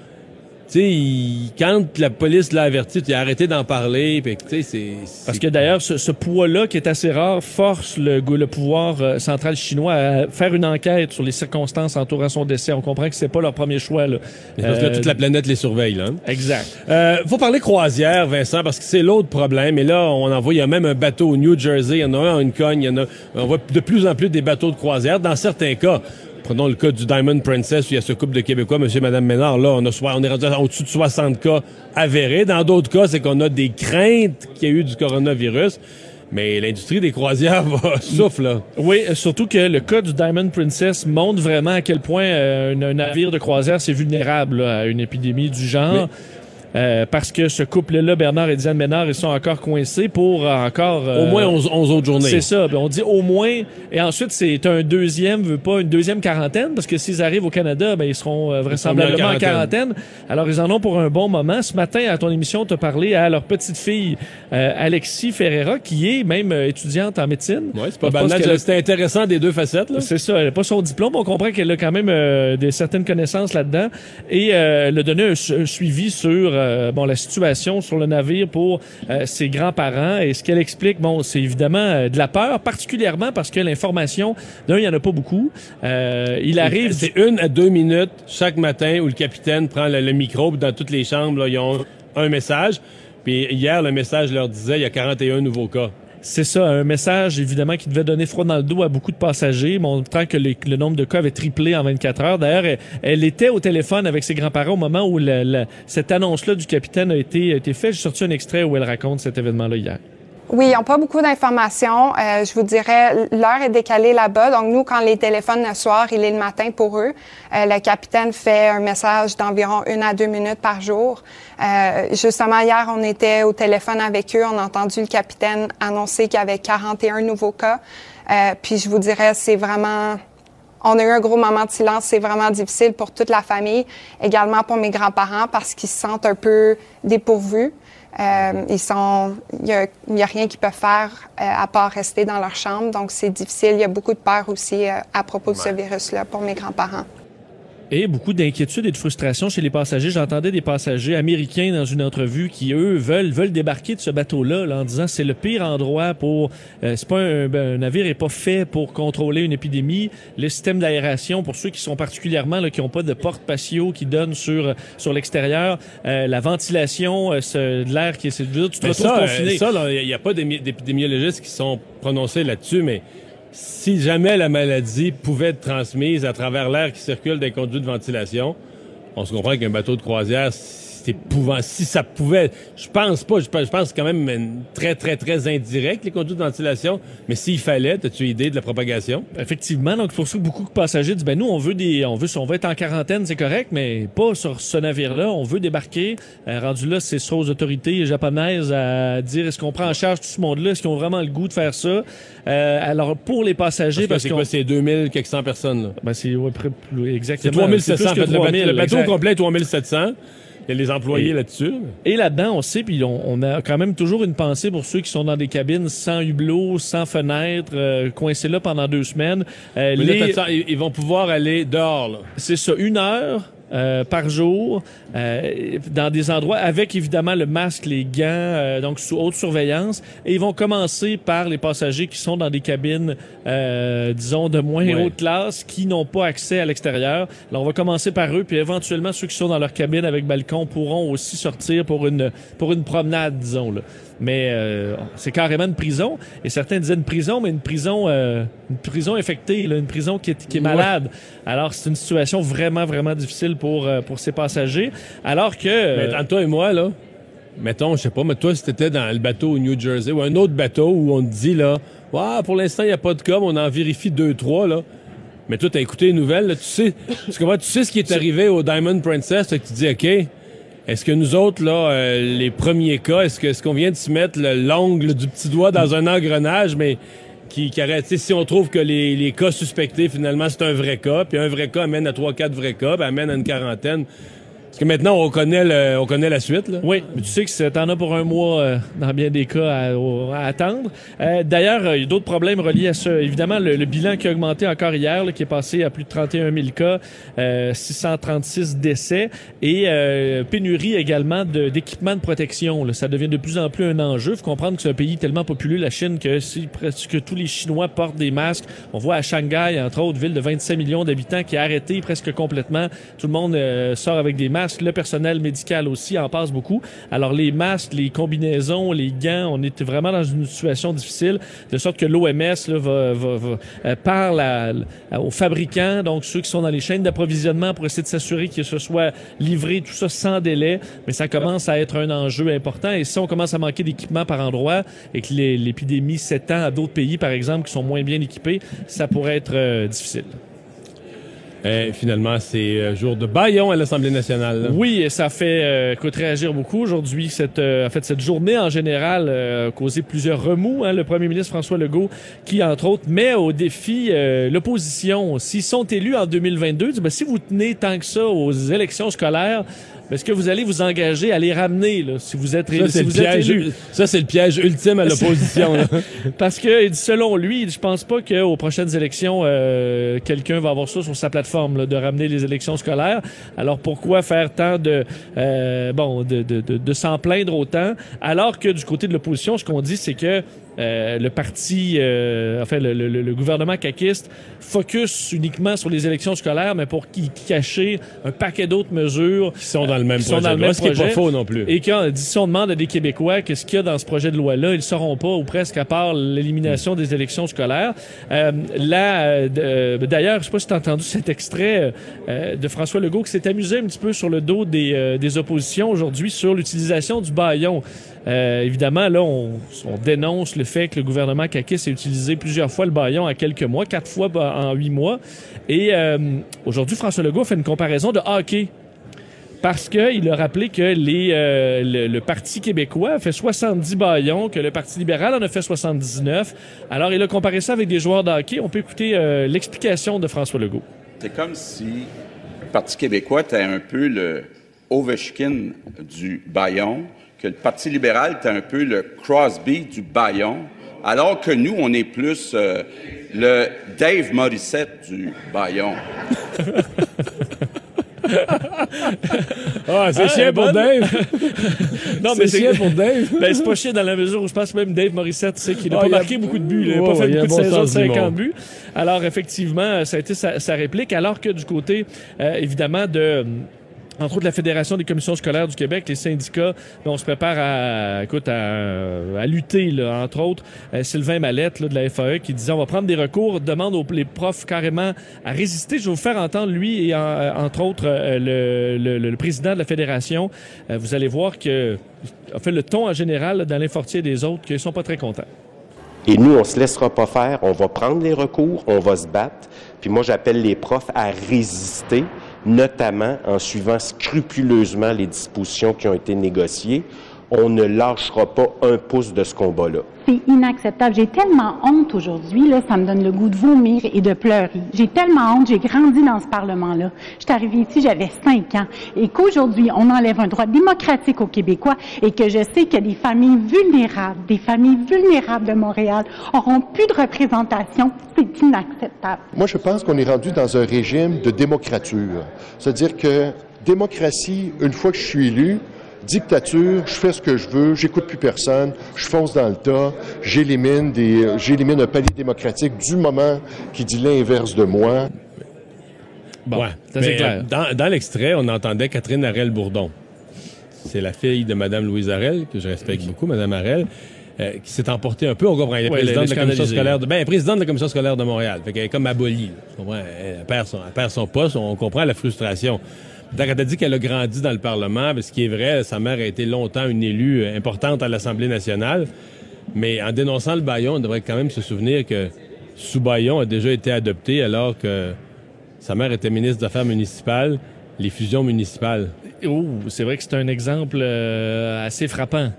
Tu sais, il- quand la police l'a averti, tu as arrêté d'en parler. Sais, c'est. Parce que d'ailleurs, ce, ce poids-là, qui est assez rare, force le, pouvoir euh, central chinois à faire une enquête sur les circonstances entourant son décès. On comprend que c'est pas leur premier choix. Là. Parce que là, Euh, toute la planète les surveille, là. Exact. Euh, faut parler croisière, Vincent, parce que c'est l'autre problème. Et là, on en voit, il y a même un bateau au New Jersey, il y en a un une cogne, il y en a, on voit de plus en plus des bateaux de croisière. Dans certains cas, prenons le cas du Diamond Princess, où il y a ce couple de Québécois, monsieur et madame Ménard, là, on, a, soi- on est rendu au-dessus de 60 cas avérés. Dans d'autres cas, c'est qu'on a des craintes qu'il y a eu du coronavirus. Mais l'industrie des croisières va souffle, là. Oui, euh, surtout que le cas du Diamond Princess montre vraiment à quel point euh, un, un navire de croisière c'est vulnérable là, à une épidémie du genre. Euh, parce que ce couple-là, Bernard et Diane Ménard, ils sont encore coincés pour euh, encore... euh, Au moins 11, 11 autres journées. C'est ça. On dit au moins. Et ensuite, c'est un deuxième, veut pas une deuxième quarantaine, parce que s'ils arrivent au Canada, ben, ils seront euh, vraisemblablement en quarantaine. Alors, ils en ont pour un bon moment. Ce matin, à ton émission, tu as parlé à leur petite fille, euh, Alexis Ferreira, qui est même étudiante en médecine. Ouais, c'est pas banal. C'était intéressant des deux facettes, c'est ça, elle n'a pas son diplôme. On comprend qu'elle a quand même euh, des certaines connaissances là-dedans. Et euh, elle a donné un suivi sur euh, bon la situation sur le navire pour euh, ses grands-parents. Et ce qu'elle explique, bon, c'est évidemment euh, de la peur, particulièrement parce que l'information, d'un, il n'y en a pas beaucoup. Il arrive... C'est une à deux minutes chaque matin où le capitaine prend le, le micro. Dans toutes les chambres, là, ils ont un message. Puis hier, le message leur disait il y a 41 nouveaux cas. C'est ça, un message évidemment qui devait donner froid dans le dos à beaucoup de passagers, montrant que le nombre de cas avait triplé en 24 heures. D'ailleurs, elle, était au téléphone avec ses grands-parents au moment où cette annonce-là du capitaine a été, a été faite. J'ai sorti un extrait où elle raconte cet événement-là hier. Oui, ils n'ont pas beaucoup d'informations. Euh, je vous dirais, l'heure est décalée là-bas. Donc, nous, quand les téléphones le soir, il est le matin pour eux. Euh, le capitaine fait un message d'environ une à deux minutes par jour. Euh, justement, hier, on était au téléphone avec eux. On a entendu le capitaine annoncer qu'il y avait 41 nouveaux cas. Euh, puis, je vous dirais, c'est vraiment... On a eu un gros moment de silence. C'est vraiment difficile pour toute la famille, également pour mes grands-parents parce qu'ils se sentent un peu dépourvus. Euh, ils sont, il y a, il y a rien qu'ils peuvent faire euh, à part rester dans leur chambre, donc c'est difficile. Il y a beaucoup de peur aussi euh, à propos de ce virus-là pour mes grands-parents. Et beaucoup d'inquiétude et de frustration chez les passagers. J'entendais des passagers américains dans une entrevue qui, eux, veulent, veulent débarquer de ce bateau-là là, en disant c'est le pire endroit pour... Euh, c'est pas un, ben, un navire est pas fait pour contrôler une épidémie. Le système d'aération, pour ceux qui sont particulièrement, là, qui ont pas de porte patio qui donne sur, sur l'extérieur, euh, la ventilation, euh, ce- de l'air qui est... c'est- Tu te Mais retrouves ça, confiné. euh, ça, il n'y a pas d'émi- d'épidémiologistes qui sont prononcés là-dessus, mais si jamais la maladie pouvait être transmise à travers l'air qui circule des conduits de ventilation, on se comprend qu'un bateau de croisière, c'est épouvant. Si ça pouvait, je pense pas, je pense, je pense quand même très, très, très indirect, les conduites de ventilation. Mais s'il fallait, as-tu idée de la propagation? Effectivement, donc pour ça que beaucoup de passagers disent ben nous on veut des on veut on va être en quarantaine, c'est correct, mais pas sur ce navire-là, on veut débarquer. Euh, rendu là, c'est sur aux autorités japonaises à dire est-ce qu'on prend en charge tout ce monde-là, est-ce qu'ils ont vraiment le goût de faire ça? Euh, alors pour les passagers Parce que c'est qu'on- quoi, c'est 2000 quelques cent personnes, là? ben, c'est ouais, exactement. C'est 3700, en fait. Le bateau, 3000, le bateau complet est 3700. Il y a les employés Et- là-dessus. Et là-dedans, on sait, puis on, on a quand même toujours une pensée pour ceux qui sont dans des cabines sans hublot, sans fenêtre, euh, coincés là pendant deux semaines. Euh, là, ils ils vont pouvoir aller dehors. C'est ça, une heure euh, par jour, euh, dans des endroits avec évidemment le masque, les gants, euh, donc sous haute surveillance. Et ils vont commencer par les passagers qui sont dans des cabines, euh, disons, de moins Ouais. haute classe, qui n'ont pas accès à l'extérieur. Alors on va commencer par eux, puis éventuellement ceux qui sont dans leur cabine avec balcon pourront aussi sortir pour une pour une promenade, disons là. Mais euh, c'est carrément une prison. Et certains disaient une prison, mais une prison, euh, une prison infectée, là, une prison qui est, qui est Ouais. malade. Alors c'est une situation vraiment, vraiment difficile pour, euh, pour ces passagers. Alors que... Euh, toi et moi, là, mettons, je sais pas, mais toi, si t'étais dans le bateau au New Jersey ou un autre bateau où on te dit, là, ouais, pour l'instant, il n'y a pas de cas, mais on en vérifie deux, trois, là. Mais toi, t'as écouté les nouvelles, là, tu sais, tu comprends, tu sais ce qui est arrivé au Diamond Princess, là, que tu dis, OK, est-ce que nous autres, là, euh, les premiers cas, est-ce que est-ce qu'on vient de se mettre le- l'ongle du petit doigt dans un engrenage, mais qui, qui arrête, si on trouve que les, les cas suspectés, finalement, c'est un vrai cas, puis un vrai cas amène à trois, quatre vrais cas, ben, amène à une quarantaine. Parce que maintenant, on connaît, le, on connaît la suite, là. Oui, mais tu sais que t'en as pour un mois, euh, dans bien des cas, à, à attendre. Euh, D'ailleurs, euh, il y a d'autres problèmes reliés à ça. Évidemment, le, le bilan qui a augmenté encore hier, là, qui est passé à plus de 31 000 cas, euh, 636 décès, et euh, pénurie également d'équipements de, protection. là. Ça devient de plus en plus un enjeu. Faut comprendre que c'est un pays tellement populeux, la Chine, que presque tous les Chinois portent des masques, on voit à Shanghai, entre autres, ville de 25 millions d'habitants, qui a arrêté presque complètement. Tout le monde euh, sort avec des masques. Le personnel médical aussi en passe beaucoup. Alors les masques, les combinaisons, les gants, on est vraiment dans une situation difficile, de sorte que l'OMS va, va, euh, parle aux fabricants, donc ceux qui sont dans les chaînes d'approvisionnement pour essayer de s'assurer que ce soit livré tout ça sans délai. Mais ça commence à être un enjeu important. Et si on commence à manquer d'équipements par endroit et que l'épidémie s'étend à d'autres pays, par exemple, qui sont moins bien équipés, ça pourrait être euh, difficile. Et finalement, c'est euh, jour de baillon à l'Assemblée nationale. Oui, et ça fait euh, écoute, réagir beaucoup aujourd'hui. Cette, euh, en fait, cette journée en général euh, a causé plusieurs remous. hein. Le premier ministre François Legault, qui entre autres met au défi euh, l'opposition. S'ils sont élus en 2022, dit, ben, si vous tenez tant que ça aux élections scolaires, est-ce que vous allez vous engager à les ramener là, si vous êtes, Ça, si c'est le, vous êtes piège, élu? ça, c'est le piège ultime à l'opposition. Parce que selon lui, je pense pas qu'aux prochaines élections, euh, quelqu'un va avoir ça sur sa plateforme là, de ramener les élections scolaires. Alors pourquoi faire tant de euh, bon de, de, de, de s'en plaindre autant? Alors que du côté de l'opposition, ce qu'on dit, c'est que euh, le parti, euh, enfin le, le, le gouvernement caquiste focus uniquement sur les élections scolaires, mais pour qui cacher un paquet d'autres mesures Qui sont dans le même qui sont projet. dans le même ce qui n'est pas faux non plus. Et quand si on demande à des Québécois qu'est-ce qu'il y a dans ce projet de loi-là, ils ne sauront pas, ou presque à part l'élimination des élections scolaires. Euh, là, euh, euh, d'ailleurs, je sais pas si tu as entendu cet extrait euh, de François Legault qui s'est amusé un petit peu sur le dos des, euh, des oppositions aujourd'hui sur l'utilisation du baillon. Euh, évidemment, là, on, on dénonce le fait que le gouvernement Kakis a utilisé plusieurs fois le baillon en quelques mois, quatre fois en huit mois. Et euh, aujourd'hui, François Legault fait une comparaison de hockey parce qu'il a rappelé que euh, le, Parti québécois a fait 70 baillons, que le Parti libéral en a fait 79. Alors, il a comparé ça avec des joueurs de hockey. On peut écouter l'explication de François Legault. C'est comme si le Parti québécois était un peu le Ovechkin du Bayon, que le Parti libéral était un peu le Crosby du Bayon, alors que nous, on est plus euh, le Dave Morissette du Bayon. Ah, c'est Ah, chiant pour. Dave. Non, c'est chiant pour Dave. Ben, c'est pas chiant dans la mesure où je pense que même Dave Morissette, c'est qu'il n'a Ah, pas a- marqué beaucoup de buts. Il n'a pas fait beaucoup de bon saisons de sens du 50 monde. buts. Alors, effectivement, ça a été sa, sa réplique. Alors que du côté, euh, évidemment, de entre autres la Fédération des commissions scolaires du Québec, les syndicats, on se prépare à, écoute, à, à lutter, là, entre autres. Euh, Sylvain Mallette là, de la FAE qui disait on va prendre des recours, demande aux les profs carrément à résister. Je vais vous faire entendre lui et en- euh, entre autres euh, le, le- le- président de la fédération. Vous allez voir que a fait le ton en général dans l'infortier des autres qu'ils sont pas très contents. Et nous, on se laissera pas faire. On va prendre les recours, on va se battre. Puis moi, j'appelle les profs à résister, notamment en suivant scrupuleusement les dispositions qui ont été négociées. On ne lâchera pas un pouce de ce combat-là. C'est inacceptable. J'ai tellement honte aujourd'hui, là, ça me donne le goût de vomir et de pleurer. J'ai tellement honte, j'ai grandi dans ce Parlement-là. Je suis arrivée ici, j'avais cinq ans. Et qu'aujourd'hui, on enlève un droit démocratique aux Québécois et que je sais que des familles vulnérables, des familles vulnérables de Montréal auront plus de représentation, c'est inacceptable. Moi, je pense qu'on est rendu dans un régime de démocrature. C'est-à-dire que démocratie, une fois que je suis élu, dictature, je fais ce que je veux, j'écoute plus personne, je fonce dans le tas, j'élimine des, euh, j'élimine un palier démocratique du moment qui dit l'inverse de moi. Bon, Ouais. c'est assez Mais, clair. euh, Dans, dans l'extrait, on entendait Catherine Harel-Bourdon. C'est la fille de Mme Louise Harel, que je respecte beaucoup, Mme Harel, euh, qui s'est emportée un peu. On comprend. Elle est Ouais, présidente elle est de la commission scolaire de, ben, elle est présidente de la commission scolaire de Montréal. Fait qu'elle est comme abolie. elle perd son, elle perd son poste. On comprend la frustration. Donc, elle a dit qu'elle a grandi dans le Parlement, ce qui est vrai, sa mère a été longtemps une élue euh, importante à l'Assemblée nationale. Mais en dénonçant le baillon, on devrait quand même se souvenir que sous-baillon a déjà été adopté alors que sa mère était ministre des Affaires municipales, les fusions municipales. Oh, c'est vrai que c'est un exemple euh, assez frappant.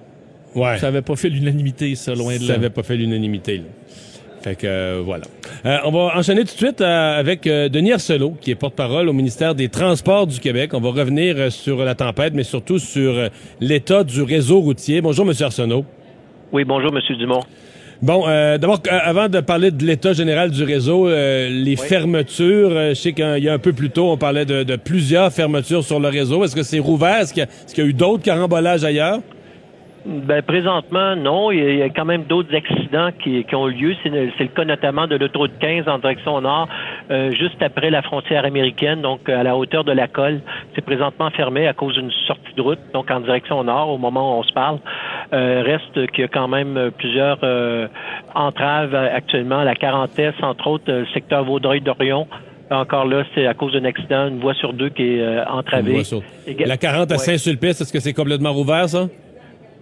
Ouais. Ça n'avait pas fait l'unanimité, ça, loin de Ça là. n'avait pas fait l'unanimité. Fait que euh, voilà. Euh, on va enchaîner tout de suite euh, avec euh, Denis Arsenault, qui est porte-parole au ministère des Transports du Québec. On va revenir euh, sur la tempête, mais surtout sur euh, l'état du réseau routier. Bonjour, Monsieur Arsenault. Oui, bonjour, Monsieur Dumont. Bon, euh, d'abord, euh, avant de parler de l'état général du réseau, euh, les fermetures, euh, je sais qu'il y a un peu plus tôt, on parlait de, de plusieurs fermetures sur le réseau. Est-ce que c'est rouvert? Est-ce qu'il y, a- est-ce qu'il y a eu d'autres carambolages ailleurs? Ben, présentement, non. Il y a, quand même d'autres accidents qui, qui ont eu lieu. C'est le, cas notamment de l'autoroute 15 en direction nord, euh, juste après la frontière américaine, donc euh, à la hauteur de la colle. C'est présentement fermé à cause d'une sortie de route, donc en direction nord, au moment où on se parle. Euh, reste qu'il y a quand même euh, plusieurs euh, entraves euh, actuellement la Quarantesse, entre autres, le secteur Vaudreuil-Dorion. Encore là, c'est à cause d'un accident, une voie sur deux qui est euh, entravée. Sur- La 40 à. Saint-Sulpice, est-ce que c'est complètement rouvert, ça?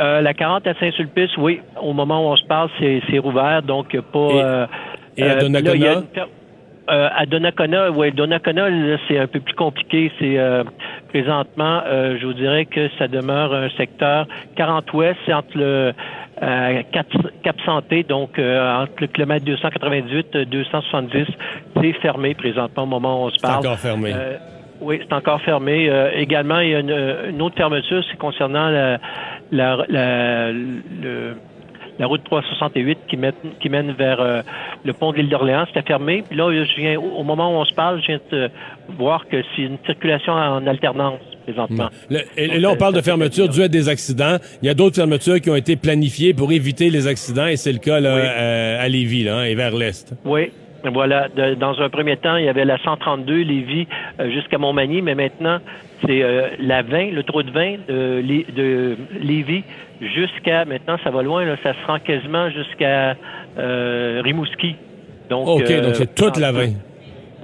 Euh, la 40 à Saint-Sulpice, oui. Au moment où on se parle, c'est, c'est rouvert, donc a pas. Et- euh, et à euh, Donnacona? là, une euh, à Donnacona, oui, Donnacona, c'est un peu plus compliqué. C'est euh, présentement, euh, je vous dirais que ça demeure un secteur 40 ouest, c'est entre le euh, Cap, Cap Santé, donc euh, entre le kilomètre 298 euh, 270, c'est fermé présentement au moment où on se C'est parle. encore fermé. Euh, oui, c'est encore fermé. Euh, également, il y a une, une autre fermeture, c'est concernant la, la, la, le- la route 368 qui mène, qui mène vers euh, le pont de l'île d'Orléans. C'était fermé. Puis là, je viens, au moment où on se parle, je viens de voir que c'est une circulation en alternance présentement. Le- et, et là, on parle de fermeture due à des accidents. Il y a d'autres fermetures qui ont été planifiées pour éviter les accidents, et c'est le cas là, euh, à Lévis là, hein, et vers l'est. Oui. Voilà. De- dans un premier temps, il y avait la 132 Lévis euh, jusqu'à Montmagny, mais maintenant, c'est euh, la 20, le trou de 20 de, de Lévis jusqu'à, maintenant, ça va loin, là, ça se rend quasiment jusqu'à euh, Rimouski. Donc, OK, euh, donc c'est toute la 20.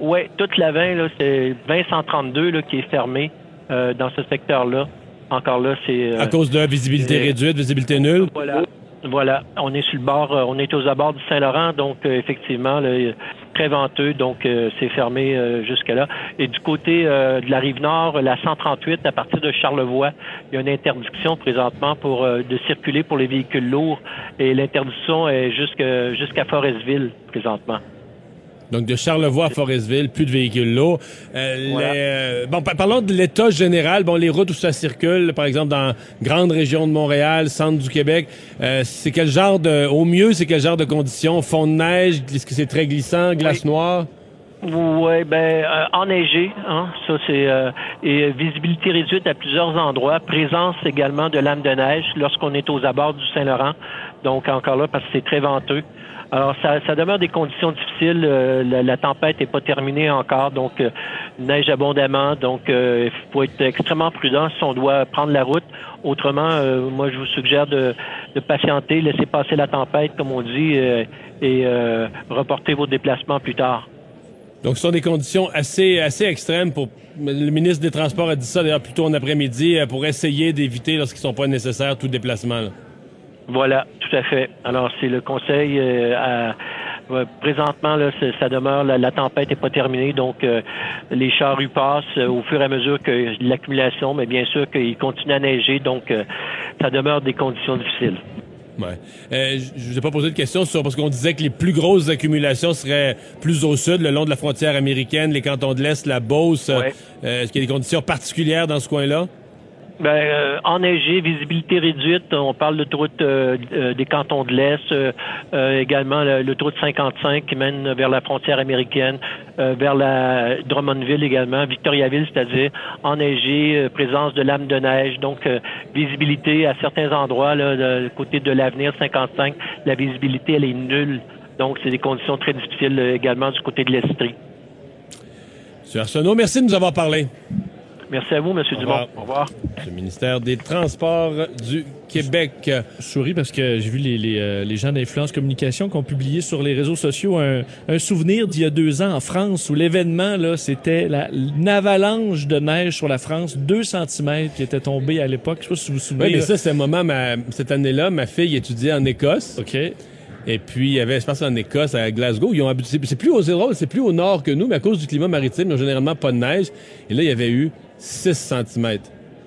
Oui, toute la 20, là, c'est 20-132 là, qui est fermé euh, dans ce secteur-là. Encore là, c'est... euh, À cause de visibilité euh, réduite, visibilité nulle. voilà. Voilà, on est sur le bord, euh, on est aux abords du Saint-Laurent, donc euh, effectivement, là, euh, très venteux, donc euh, c'est fermé euh, jusque-là. Et du côté de la rive nord, la 138, à partir de Charlevoix, il y a une interdiction présentement pour de circuler pour les véhicules lourds, et l'interdiction est jusqu'à Forestville présentement. Donc, de Charlevoix à Forestville, plus de véhicules lourds. Euh, les, euh, bon, par- parlons de l'état général. Bon, les routes où ça circule, par exemple, dans grande région de Montréal, centre du Québec, euh, c'est quel genre de... Au mieux, c'est quel genre de conditions? Fond de neige? Est-ce que c'est très glissant? Glace noire? Oui, ben euh, enneigé, hein, ça c'est euh, et visibilité réduite à plusieurs endroits, présence également de lames de neige lorsqu'on est aux abords du Saint-Laurent. Donc, encore là, parce que c'est très venteux. Alors, ça, ça demeure des conditions difficiles. Euh, la, la tempête n'est pas terminée encore, donc euh, neige abondamment. Donc, euh, il faut être extrêmement prudent si on doit prendre la route. Autrement, euh, moi, je vous suggère de, de patienter, laisser passer la tempête, comme on dit, et reporter vos déplacements plus tard. Donc, ce sont des conditions assez, assez extrêmes pour. Le ministre des Transports a dit ça d'ailleurs plus tôt en après-midi pour essayer d'éviter, lorsqu'ils ne sont pas nécessaires, tout déplacement. là. Voilà, tout à fait. Alors, c'est le conseil. euh, à- ouais, présentement, là, ça demeure, la, la tempête n'est pas terminée, donc euh, les charrues passent euh, au fur et à mesure que l'accumulation, mais bien sûr qu'il continue à neiger, donc euh, ça demeure des conditions difficiles. Ouais. Euh, je vous ai pas posé de question sur parce qu'on disait que les plus grosses accumulations seraient plus au sud, le long de la frontière américaine, les cantons de l'Est, la Beauce. Euh, Est-ce qu'il y a des conditions particulières dans ce coin-là? Ben, euh, enneigé, visibilité réduite, on parle de l'autoroute euh, euh, des cantons de l'Est, euh, euh, également le- l'autoroute 55 qui mène vers la frontière américaine, vers la Drummondville également, Victoriaville, c'est-à-dire enneigé, présence de lames de neige, donc visibilité à certains endroits, là, de- côté de l'avenir 55, la visibilité elle est nulle. Donc c'est des conditions très difficiles également du côté de l'Estrie. Monsieur Arsenault, merci de nous avoir parlé. Merci à vous, M. Dumont. revoir. Au revoir. Le ministère des Transports du Québec. Je souris parce que j'ai vu les, les, euh, les gens d'influence communication qui ont publié sur les réseaux sociaux un, un souvenir d'il y a deux ans en France où l'événement, là, c'était la- une avalanche de neige sur la France, 2 cm qui était tombé à l'époque. Je sais pas si vous vous souvenez. Oui, mais là. ça, c'est un moment, ma- cette année-là, ma fille étudiait en Écosse. OK. Et puis, il y avait, je pense, en Écosse, à Glasgow, ils ont c'est c'est plus au zéro, c'est plus au nord que nous, mais à cause du climat maritime, ils n'ont généralement pas de neige. Et là, il y avait eu 6 cm.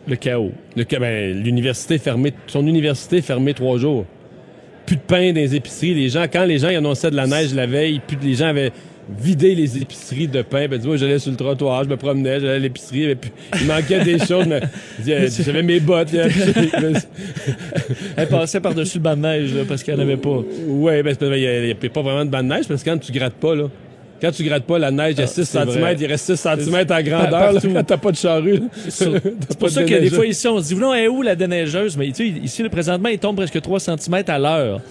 Le chaos. Le, ben, l'université fermée, son université fermée trois jours. Plus de pain dans les épiceries. Les gens, quand les gens y annonçaient de la neige la veille, plus, les gens avaient vidé les épiceries de pain. Ben, dis-moi, j'allais sur le trottoir, je me promenais, j'allais à l'épicerie, puis, il manquait des choses, mais j'avais mes bottes. Elle passait par-dessus le banc de neige là, parce qu'elle n'avait pas. Oui, ben, il n'y a, pas vraiment de banc de neige parce que quand tu grattes pas, là, quand tu grattes pas la neige, il y a Ah, 6 c'est cm, vrai. il reste 6 cm en Par- grandeur là, quand t'as pas de charrue. C'est pour ça que des fois ici, on se dit, voulons, est où la déneigeuse? Mais tu sais, ici, le présentement, il tombe presque 3 cm à l'heure.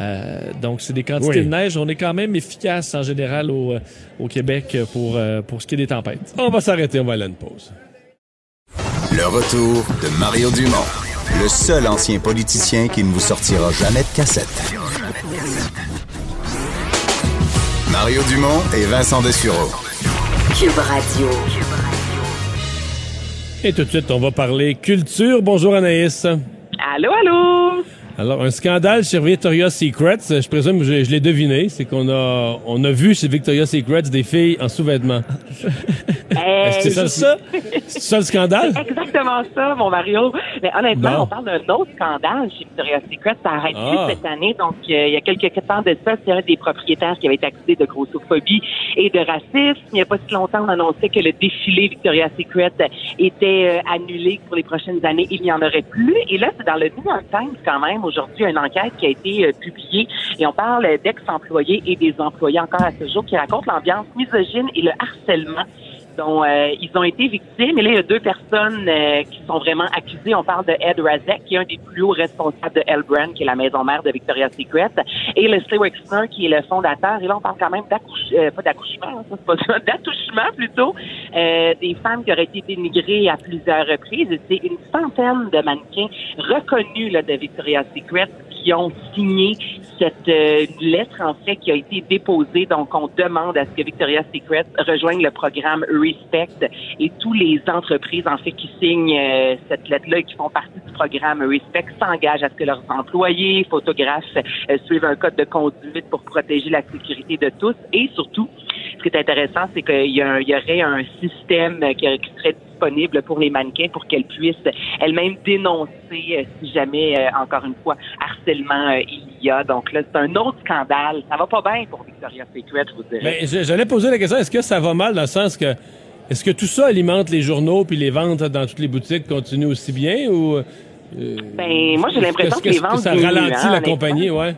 Euh, donc, c'est des quantités Oui. de neige. On est quand même efficace en général au, euh, au Québec pour, euh, pour ce qui est des tempêtes. On va s'arrêter, on va aller à une pause. Le retour de Mario Dumont, le seul ancien politicien qui ne vous sortira jamais de cassette. Mario Dumont et Vincent Dessureau. Cube Radio. Et tout de suite, on va parler culture. Bonjour Anaïs. Allô, allô? Alors, un scandale chez Victoria's Secret, je présume je, je l'ai deviné, c'est qu'on a, on a vu chez Victoria's Secret des filles en sous-vêtements. Que c'est ça, le- ça? c'est ça le scandale? Exactement ça, mon Mario. Mais honnêtement, Bon. on parle d'un autre scandale chez Victoria's Secret. Ça arrête Ah. plus cette année. Donc, euh, il y a quelques temps de ça, c'est un des propriétaires qui avait été accusé de grossophobie et de racisme. Il n'y a pas si longtemps, on annonçait que le défilé Victoria's Secret était euh, annulé pour les prochaines années. Il n'y en aurait plus. Et là, c'est dans le New York Times quand même, aujourd'hui, une enquête qui a été euh, publiée. Et on parle euh, d'ex-employés et des employés encore à ce jour qui racontent l'ambiance misogyne et le harcèlement dont euh, ils ont été victimes. Et là, il y a deux personnes euh, qui sont vraiment accusées. On parle de Ed Razek, qui est un des plus hauts responsables de Elbrand, qui est la maison mère de Victoria's Secret, et Leslie Wexner, qui est le fondateur. Et là, on parle quand même d'accouchement, pas d'accouchement, c'est pas ça, d'attouchement plutôt, euh, des femmes qui auraient été dénigrées à plusieurs reprises. C'est une centaine de mannequins reconnus là, de Victoria's Secret ont signé cette euh, lettre, en fait, qui a été déposée. Donc, on demande à ce que Victoria's Secret rejoigne le programme Respect et tous les entreprises, en fait, qui signent euh, cette lettre-là et qui font partie du programme Respect s'engagent à ce que leurs employés, photographes, euh, suivent un code de conduite pour protéger la sécurité de tous et surtout, ce qui est intéressant, c'est qu'il y, a un- il y aurait un système qui, qui serait disponible pour les mannequins pour qu'elles puissent elles-mêmes dénoncer euh, si jamais, euh, encore une fois, harcèlement euh, il y a. Donc là, c'est un autre scandale. Ça va pas bien pour Victoria's Secret, je vous dirais. Mais j'allais poser la question, est-ce que ça va mal dans le sens que est-ce que tout ça alimente les journaux puis les ventes dans toutes les boutiques continuent aussi bien ou euh, Ben, moi, j'ai l'impression que les ventes ça diminuent, ralentit hein, la honnêtement. compagnie, ouais?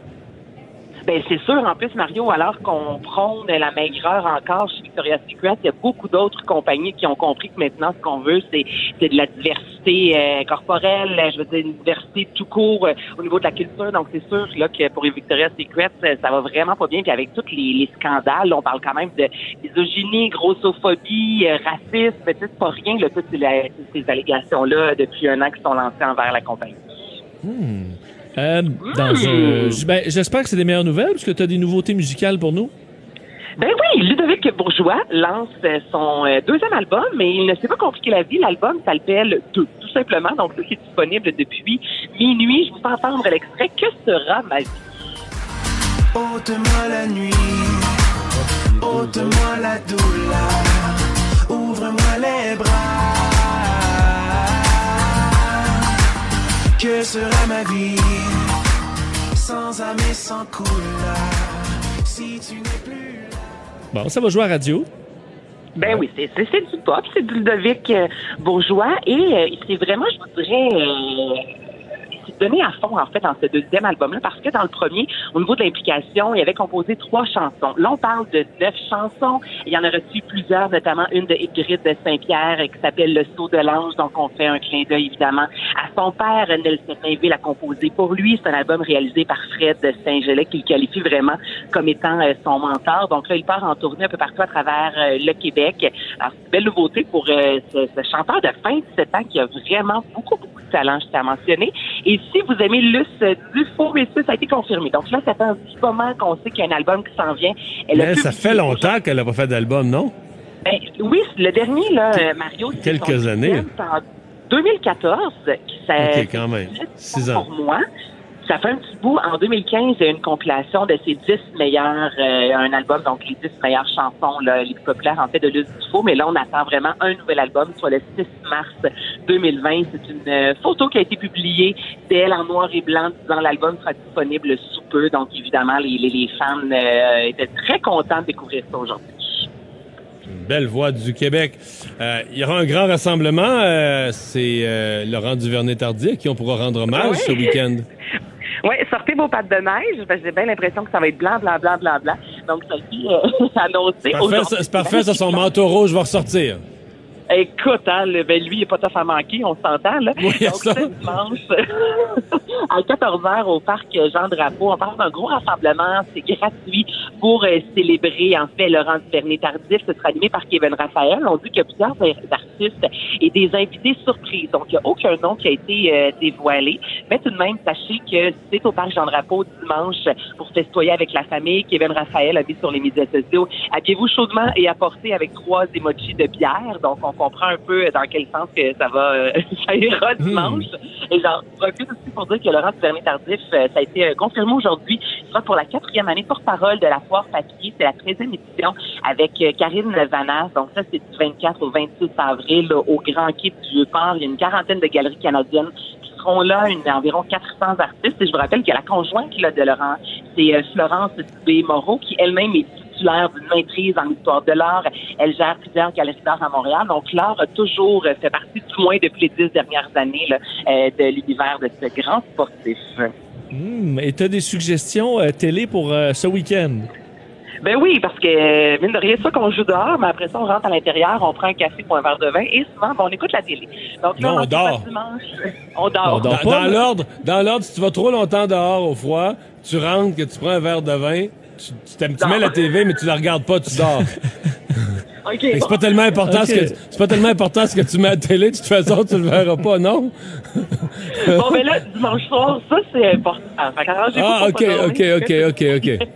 Ben c'est sûr. En plus, Mario, alors qu'on prône la maigreur encore chez Victoria's Secret, il y a beaucoup d'autres compagnies qui ont compris que maintenant, ce qu'on veut, c'est c'est de la diversité euh, corporelle, je veux dire, une diversité tout court euh, au niveau de la culture. Donc, c'est sûr là que pour les Victoria's Secret, euh, ça va vraiment pas bien. Puis avec tous les, les scandales, on parle quand même de misogynie, grossophobie, euh, racisme. C'est pas rien, là, toutes ces, ces allégations-là depuis un an qui sont lancées envers la compagnie. Hmm. Euh, dans un- j- ben, J'espère que c'est des meilleures nouvelles, parce que tu as des nouveautés musicales pour nous. Ben oui, Ludovic Bourgeois lance euh, son euh, deuxième album, mais il ne s'est pas compliqué la vie. L'album s'appelle Deux, tout simplement. Donc, c'est disponible depuis minuit. Je vous fais entendre l'extrait. Que sera ma vie? Ôte-moi la nuit, ôte-moi la douleur, ouvre-moi les bras. Que sera ma vie sans âme et sans couleur si tu n'es plus là? Bon, ça va jouer à radio. Ben oui, c'est du pop, c'est du Ludovic euh, Bourgeois et euh, c'est vraiment, je vous dirais, euh, donné à fond en fait dans ce deuxième album-là parce que dans le premier, au niveau de l'implication, il avait composé trois chansons. Là, on parle de neuf chansons. Il y en a reçu plusieurs, notamment une de Ygritte de Saint-Pierre euh, qui s'appelle Le Saut de l'Ange. Donc, on fait un clin d'œil évidemment à son père, Nelson Mainville, a composé pour lui. C'est un album réalisé par Fred Saint-Gelais qu'il qualifie vraiment comme étant euh, son mentor. Donc là, il part en tournée un peu partout à travers euh, le Québec. Alors, c'est une belle nouveauté pour ce, ce chanteur de fin de 17 ans qui a vraiment beaucoup, beaucoup de talent, je tiens à mentionner. Et si vous aimez Luce Dufault, mais ça, ça a été confirmé. Donc là, ça fait un petit moment qu'on sait qu'il y a un album qui s'en vient. Elle a Mais ça fait longtemps qu'elle n'a pas fait d'album, non? Ben, oui, le dernier, là, euh, Mario, c'est Quelques années. deuxième, c'est en 2014, qui ça, OK, quand même. Six ans. pour moi. Ça fait un petit bout. En 2015, il y a une compilation de ses 10 meilleurs, euh, un album, donc les 10 meilleures chansons là, les plus populaires en fait de Luce Dufault. Mais là, on attend vraiment un nouvel album, soit le 6 mars 2020. C'est une euh, photo qui a été publiée d'elle en noir et blanc disant l'album sera disponible sous peu. Donc, évidemment, les, les, les fans euh, étaient très contents de découvrir ça aujourd'hui. Une belle voix du Québec. Euh, il y aura un grand rassemblement. euh, C'est euh, Laurent Duvernay-Tardif qui on pourra rendre hommage Ouais. ce week-end. Oui, sortez vos pattes de neige, parce que j'ai bien l'impression que ça va être blanc, blanc, blanc, blanc, blanc. Donc, ça a été euh, annoncé c'est parfait, ça, son manteau rouge va ressortir. Écoute, hein, le- ben lui, il n'est pas tough à manquer, on s'entend, là. Oui, Donc, ça. ce dimanche, à 14h au parc Jean-Drapeau, on parle d'un gros rassemblement. C'est gratuit pour euh, célébrer, en fait, Laurent Duvernay-Tardif. Ce sera animé par Kevin Raphaël. On dit qu'il y a plusieurs artistes et des invités surprises. Donc, il n'y a aucun nom qui a été euh, dévoilé. Mais tout de même, sachez que c'est au parc Jean-Drapeau dimanche pour festoyer avec la famille. Kevin Raphaël a mis sur les médias sociaux. Habillez-vous chaudement et apportez avec trois emojis de bière. Donc, on comprend un peu dans quel sens que ça va, euh, ça ira dimanche. Et j'en profite aussi pour dire que Laurent Duvernay-Tardif, euh, ça a été euh, confirmé aujourd'hui, sera pour la quatrième année porte-parole de la foire papier. C'est la 13e édition avec Karine Vanas. Donc ça, c'est du 24 au 26 avril au Grand Quai du Vieux-Port. Il y a une quarantaine de galeries canadiennes qui seront là, une, environ 400 artistes. Et je vous rappelle que la conjointe là, de Laurent, c'est Florence B. Moreau, qui elle-même est titulaire d'une maîtrise en histoire de l'art. Elle gère plusieurs galeries d'art à Montréal. Donc, l'art a toujours fait partie, du moins depuis les dix dernières années, là, euh, de l'univers de ce grand sportif. Hmm, et tu as des suggestions euh, télé pour euh, ce week-end? Ben oui, parce que, euh, mine de rien, ça qu'on joue dehors, mais après ça, on rentre à l'intérieur, on prend un café pour un verre de vin et souvent, ben, on écoute la télé. Donc là, Non, on dort. dimanche, on dort. dans dans l'ordre, dans l'ordre, si tu vas trop longtemps dehors au froid, tu rentres, que tu prends un verre de vin, tu, tu, mets la TV, mais tu la regardes pas, tu dors. OK. Fait que C'est pas tellement important ce que c'est pas tellement important ce que tu mets à la télé, de toute façon tu le verras pas, non? Bon, ben là, dimanche soir, ça, c'est important. Fait Ah ok, pas ok, ok, ok, ok.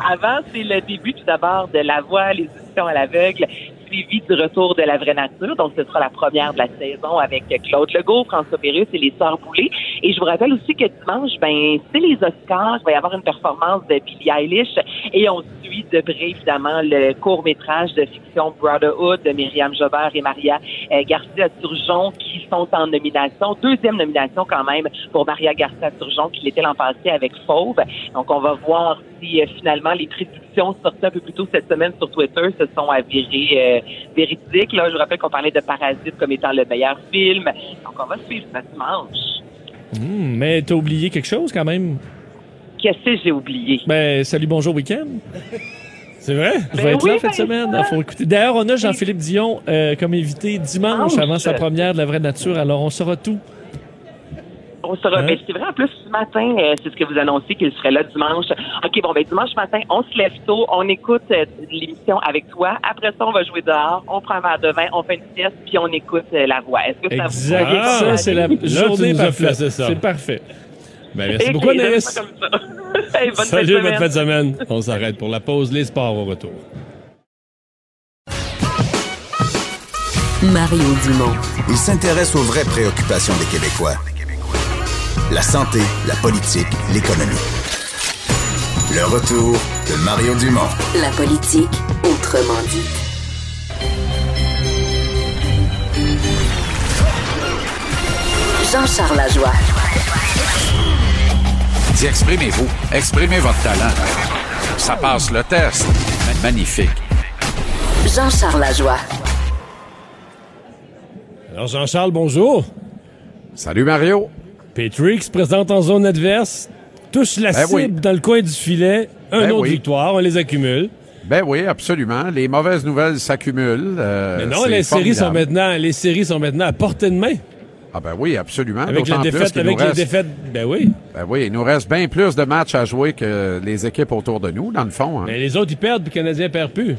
Avant, c'est le début tout d'abord de La Voix, les éditions à l'aveugle, suivi du retour de la vraie nature. Donc, ce sera la première de la saison avec Claude Legault, François Pérus et les Sœurs Boulay. Et je vous rappelle aussi que dimanche, ben, c'est les Oscars. Il va y avoir une performance de Billie Eilish et on suit de près, évidemment, le court-métrage de fiction Brotherhood de Myriam Jobert et Maria euh, Garcia Turgeon qui sont en nomination. Deuxième nomination quand même pour Maria Garcia Turgeon qui l'était l'an passé avec Fauve. Donc, on va voir euh, finalement les prédictions sorties un peu plus tôt cette semaine sur Twitter se sont avérées euh, véridiques. Là, je vous rappelle qu'on parlait de Parasite comme étant le meilleur film. Donc, on va suivre ça dimanche. Hmm, mais t'as oublié quelque chose quand même? Qu'est-ce que j'ai oublié? Ben, salut, bonjour, week-end. C'est vrai? Je vais Ben être oui, là cette ben semaine. Faut écouter. D'ailleurs, on a Jean-Philippe Dion euh, comme invité dimanche avant sa première de la vraie nature. Alors, on saura tout. On. Hein? Ben, c'est vrai, en plus, ce matin, euh, c'est ce que vous annoncez qu'il serait là dimanche. OK, bon, ben, dimanche matin, on se lève tôt, on écoute euh, l'émission avec toi. Après ça, on va jouer dehors, on prend un verre de vin, on fait une sieste, puis on écoute euh, la voix. Est-ce que ça vous Exact. ça, c'est la journée parfaite. C'est parfait. Ben, merci beaucoup, donne-moi Anaïs. Hey, bonne Salut, semaine. bonne fin de semaine. On s'arrête pour la pause. Les sports au retour. Mario Dumont. Il s'intéresse aux vraies préoccupations des Québécois. La santé, la politique, l'économie. Le retour de Mario Dumont. La politique, autrement dit. Jean-Charles Lajoie. Dis, exprimez-vous. Exprimez votre talent. Ça passe le test. Magnifique. Jean-Charles Lajoie. Alors, Jean-Charles, bonjour. Salut, Mario. Patrick se présente en zone adverse, touche la Ben cible oui. dans le coin du filet. Un Ben autre oui. victoire, on les accumule. Ben oui, absolument. Les mauvaises nouvelles s'accumulent. euh, Mais non, les séries, sont maintenant, les séries sont maintenant à portée de main. Ah ben oui, absolument. Avec les défaites, avec les ben oui. Ben oui, il nous reste bien plus de matchs à jouer que les équipes autour de nous, dans le fond. hein. Mais les autres, ils perdent, puis les Canadiens perdent plus.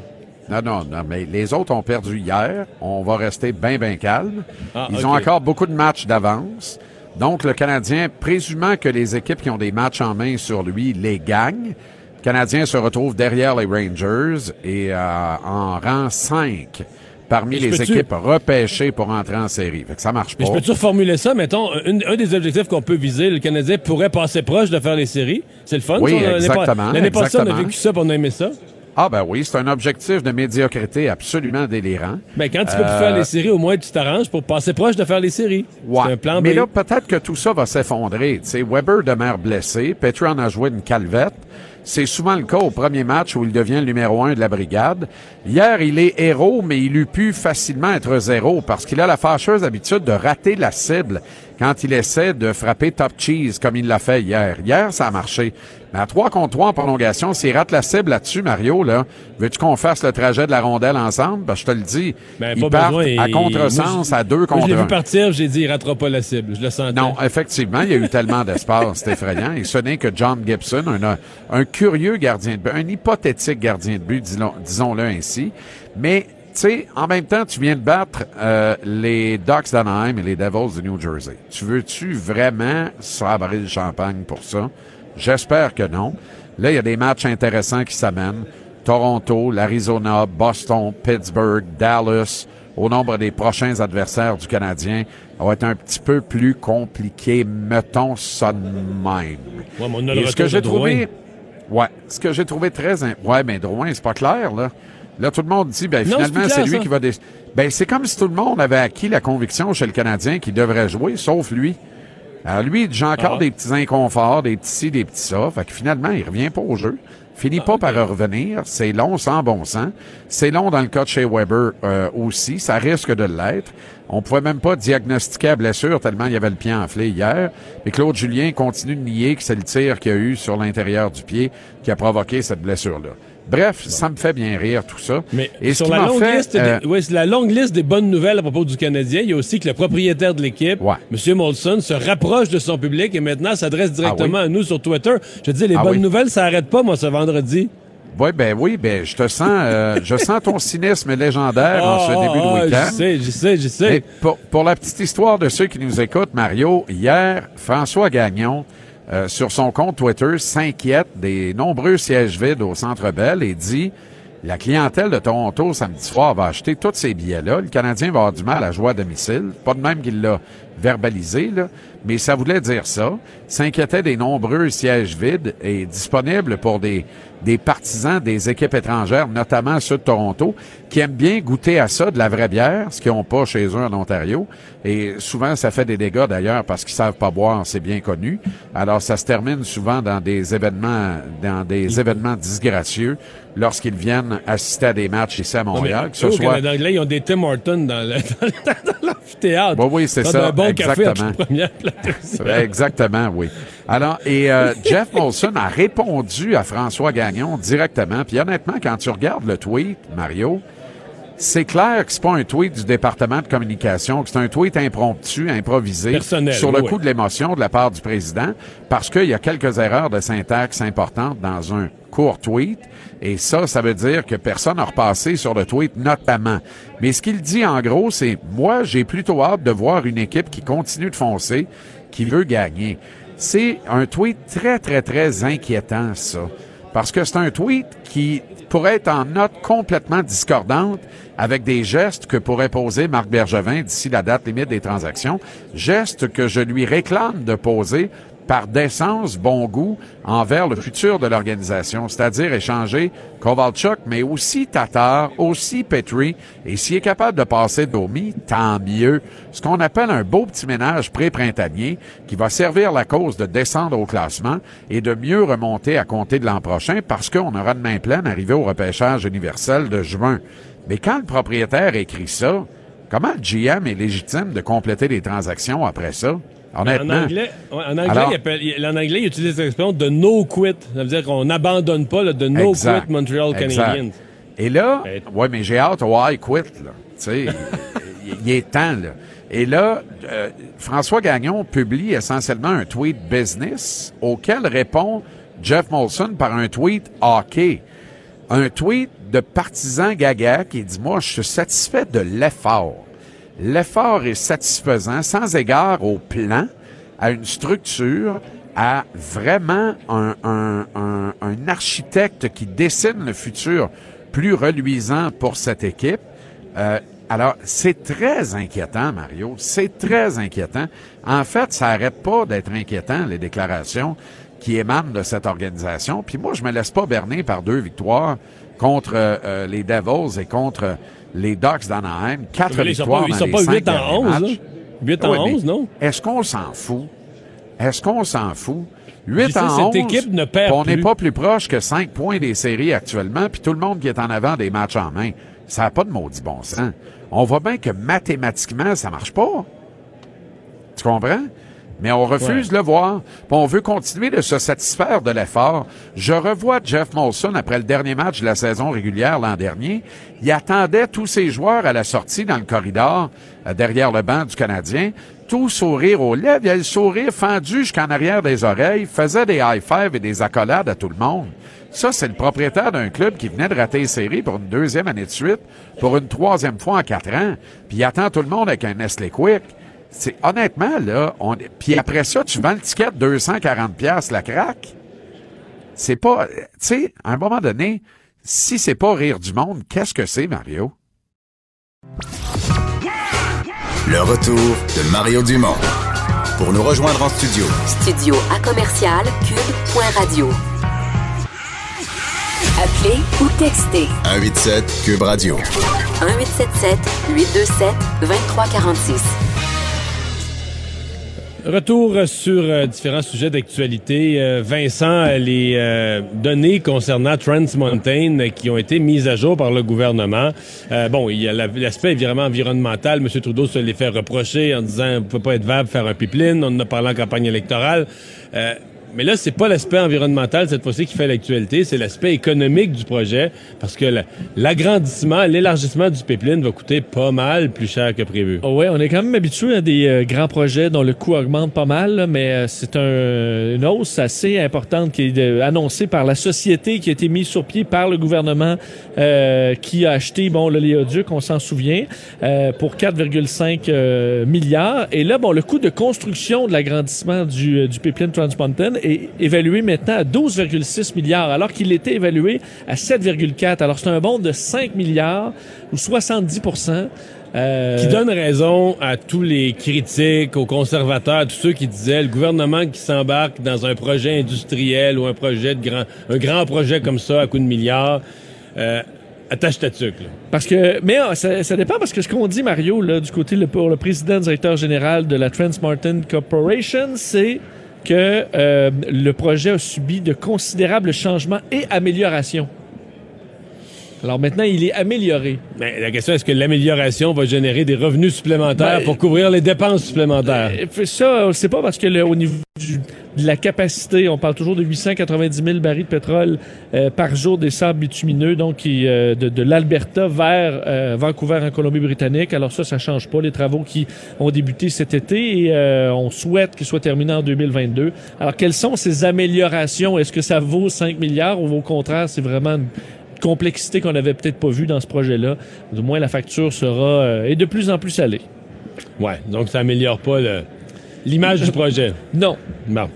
Non, non, non, mais les autres ont perdu hier. On va rester bien, bien calme. Ah, Ils ont encore beaucoup de matchs d'avance. Donc, le Canadien, présumant que les équipes qui ont des matchs en main sur lui les gagnent, le Canadien se retrouve derrière les Rangers et euh, en rang 5 parmi les équipes repêchées pour entrer en série. Fait que ça marche Mais pas. je peux-tu reformuler ça? Mettons, un, un des objectifs qu'on peut viser, le Canadien pourrait passer proche de faire les séries. C'est le fun. Oui, ça, exactement, L'année passée, on a vécu ça, on a aimé ça. Ah ben oui, c'est un objectif de médiocrité absolument délirant. Ben, quand tu peux plus Euh, faire les séries, au moins tu t'arranges pour passer proche de faire les séries. Ouais. C'est un plan B. Mais là, peut-être que tout ça va s'effondrer. Tu sais, Weber demeure blessé. Petrie en a joué une calvette. C'est souvent le cas au premier match où il devient le numéro un de la brigade. Hier, il est héros, mais il eût pu facilement être zéro parce qu'il a la fâcheuse habitude de rater la cible quand il essaie de frapper top cheese comme il l'a fait hier. Hier, ça a marché. Mais à 3 contre 3 en prolongation, s'il rate la cible là-dessus, Mario, là, veux-tu qu'on fasse le trajet de la rondelle ensemble? Ben, je te le dis. Ben, il pas part besoin. à contresens à deux moi, contre Je l'ai vu partir, j'ai dit, il ratera pas la cible. Je le sentais. Non, effectivement, il y a eu tellement d'espace, c'est effrayant. Et ce n'est que John Gibson, un, un curieux gardien de but, un hypothétique gardien de but, disons- disons-le ainsi. Mais, sais, en même temps, tu viens de battre euh, les Ducks d'Anaheim et les Devils de New Jersey. Tu veux-tu vraiment sabrer le champagne pour ça? J'espère que non. Là, il y a des matchs intéressants qui s'amènent. Toronto, l'Arizona, Boston, Pittsburgh, Dallas, au nombre des prochains adversaires du Canadien, ça va être un petit peu plus compliqué, mettons ça de même. Ouais, mais on a le ce que j'ai trouvé, ouais, ce que j'ai trouvé très, in- ouais, mais Drouin, c'est pas clair là. Là, tout le monde dit, ben Non, finalement, c'est lui ça. qui va. Dé... Ben c'est comme si tout le monde avait acquis la conviction chez le Canadien qu'il devrait jouer, sauf lui. Alors lui, j'ai encore Ah. des petits inconforts, des petits ci, des petits ça. Fait que finalement, il revient pas au jeu. Finit Ah, pas par revenir. C'est long sans bon sens. C'est long dans le cas de chez Weber euh, aussi. Ça risque de l'être. On pouvait même pas diagnostiquer la blessure tellement il y avait le pied enflé hier. Et Claude Julien continue de nier que c'est le tir qu'il y a eu sur l'intérieur du pied qui a provoqué cette blessure-là. Bref, ça me fait bien rire tout ça. Mais Et sur qui la m'a longue, fait, liste euh, des, ouais, c'est la longue liste des bonnes nouvelles à propos du Canadien, il y a aussi que le propriétaire de l'équipe, M. Molson, se rapproche de son public et maintenant s'adresse directement à nous sur Twitter. Je te dis, les Ah bonnes oui. nouvelles, ça arrête pas, moi, ce vendredi. Oui, ben oui, ben je te sens, euh, je sens ton cynisme légendaire en ce Ah, début ah, de week-end. Je sais, je sais, je sais. Pour la petite histoire de ceux qui nous écoutent, Mario, hier, François Gagnon, euh, sur son compte Twitter, s'inquiète des nombreux sièges vides au Centre Bell et dit la clientèle de Toronto samedi soir va acheter tous ces billets-là. Le Canadien va avoir du mal à jouer à domicile. Pas de même qu'il l'a verbalisé, là, mais ça voulait dire ça. S'inquiétait des nombreux sièges vides et disponibles pour des, des partisans des équipes étrangères, notamment ceux de Toronto, qui aiment bien goûter à ça, de la vraie bière, ce qu'ils n'ont pas chez eux en Ontario. Et souvent, ça fait des dégâts d'ailleurs parce qu'ils savent pas boire, c'est bien connu. Alors, ça se termine souvent dans des événements, dans des événements disgracieux lorsqu'ils viennent assister à des matchs ici à Non, Montréal, que ce soit Canada anglais, ils ont des Tim Hortons dans le- l'amphithéâtre. Oui, oui, c'est ça. un bon bon café entre exactement. première Exactement, oui. Alors, et euh, Jeff Molson a répondu à François Gagnon directement. Puis honnêtement, quand tu regardes le tweet, Mario, c'est clair que c'est pas un tweet du département de communication, que c'est un tweet impromptu, improvisé, Personnel, sur le coup de l'émotion de la part du président, parce qu'il y a quelques erreurs de syntaxe importantes dans un court tweet. Et ça, ça veut dire que personne n'a repassé sur le tweet notamment. Mais ce qu'il dit en gros, c'est moi, j'ai plutôt hâte de voir une équipe qui continue de foncer, qui veut gagner. C'est un tweet très, très, très inquiétant, ça. Parce que c'est un tweet qui pourrait être en note complètement discordante avec des gestes que pourrait poser Marc Bergevin d'ici la date limite des transactions. Gestes que je lui réclame de poser par décence, bon goût envers le futur de l'organisation, c'est-à-dire échanger Kovalchuk, mais aussi Tatar, aussi Petrie, et s'il est capable de passer Domi, tant mieux. Ce qu'on appelle un beau petit ménage pré-printanier qui va servir la cause de descendre au classement et de mieux remonter à compter de l'an prochain parce qu'on aura de main pleine arrivé au repêchage universel de juin. Mais quand le propriétaire écrit ça, comment le GM est légitime de compléter les transactions après ça? En anglais, en, anglais Alors- il appelle- il- en anglais, il utilise l'expression de no quit. Ça veut dire qu'on n'abandonne pas, là, de no Exact. quit Montreal. Canadiens. Et là, ouais, mais j'ai hâte au I quit, là. Tu sais, il- il est temps, là. Et là, euh, François Gagnon publie essentiellement un tweet business auquel répond Jeff Molson par un tweet hockey. Un tweet de partisan gaga qui dit, moi, je suis satisfait de l'effort. L'effort est satisfaisant sans égard au plan, à une structure, à vraiment un, un- un- un architecte qui dessine le futur plus reluisant pour cette équipe. Euh, alors, c'est très inquiétant, Mario. C'est très inquiétant. En fait, ça arrête pas d'être inquiétant, les déclarations qui émanent de cette organisation. Puis moi, je me laisse pas berner par deux victoires contre euh, euh, les Devils et contre les Ducks d'Anaheim. Quatre Mais là, ils sont victoires pas- ils dans sont les pas cinq huit en derniers 11, matchs. là. Huit en Ouais, mais 11, non? Est-ce qu'on s'en fout? Est-ce qu'on s'en fout? Je 8 sais, en cette 11, équipe ne perd on n'est pas plus proche que 5 points des séries actuellement, puis tout le monde qui est en avant des matchs en main. Ça n'a pas de maudit bon sens. On voit bien que mathématiquement, ça marche pas. Tu comprends? Mais on refuse de le voir. Puis on veut continuer de se satisfaire de l'effort. Je revois Jeff Molson après le dernier match de la saison régulière l'an dernier. Il attendait tous ses joueurs à la sortie dans le corridor, euh, derrière le banc du Canadien, tout sourire aux lèvres. Il a le sourire fendu jusqu'en arrière des oreilles, faisait des high-fives et des accolades à tout le monde. Ça, c'est le propriétaire d'un club qui venait de rater les séries pour une deuxième année de suite, pour une troisième fois en quatre ans, puis il attend tout le monde avec un Nestlé Quick. C'est honnêtement là, on puis après ça tu vends le ticket de 240 pièces la craque. C'est pas tu sais à un moment donné si c'est pas rire du monde, qu'est-ce que c'est Mario? Le retour de Mario Dumont. Pour nous rejoindre en studio, Studio à commercial cube.radio. Appelez ou textez 187 Cube Radio. 1877 827 2346. Retour sur euh, différents sujets d'actualité. Euh, Vincent, les euh, données concernant Trans Mountain qui ont été mises à jour par le gouvernement. Euh, bon, il y a la- l'aspect environnemental. M. Trudeau se les fait reprocher en disant vous pouvez pas être vague faire un pipeline. On en a parlé en campagne électorale. Mais là, c'est pas l'aspect environnemental cette fois-ci qui fait l'actualité, c'est l'aspect économique du projet, parce que la- l'agrandissement, l'élargissement du pipeline va coûter pas mal plus cher que prévu. Oh ouais, on est quand même habitué à des euh, grands projets dont le coût augmente pas mal, là, mais euh, c'est un, une hausse assez importante qui est euh, annoncée par la société qui a été mise sur pied par le gouvernement qui a acheté bon l'oléoduc, on s'en souvient, pour 4,5 euh, milliards. Et là, bon, le coût de construction de l'agrandissement du, du pipeline Trans est évalué maintenant à 12,6 milliards, alors qu'il était évalué à 7,4. Alors c'est un bond de 5 milliards ou 70% euh, Qui donne raison à tous les critiques, aux conservateurs, à tous ceux qui disaient le gouvernement qui s'embarque dans un projet industriel ou un projet de grand, un grand projet comme ça à coût de milliards, euh, attache ta tuque, là. Parce que, mais euh, ça, ça dépend parce que ce qu'on dit, Mario, là, du côté le, pour le président directeur général de la Trans Mountain Corporation, c'est que euh, le projet a subi de considérables changements et améliorations. Alors maintenant, il est amélioré. Mais la question, est-ce que l'amélioration va générer des revenus supplémentaires Ben, pour couvrir les dépenses supplémentaires? Puis ça, on le sait pas parce que le- au niveau du- de la capacité, on parle toujours de 890 000 barils de pétrole euh, par jour des sables bitumineux, donc qui, euh, de, de l'Alberta vers euh, Vancouver en Colombie-Britannique. Alors ça, ça change pas. Les travaux qui ont débuté cet été et euh, on souhaite qu'ils soient terminés en 2022. Alors quelles sont ces améliorations? Est-ce que ça vaut 5 milliards ou au contraire, c'est vraiment une complexité qu'on n'avait peut-être pas vue dans ce projet-là. Du moins, la facture sera euh, est de plus en plus salée. Ouais, donc ça améliore pas le- l'image du projet. Non. Bon.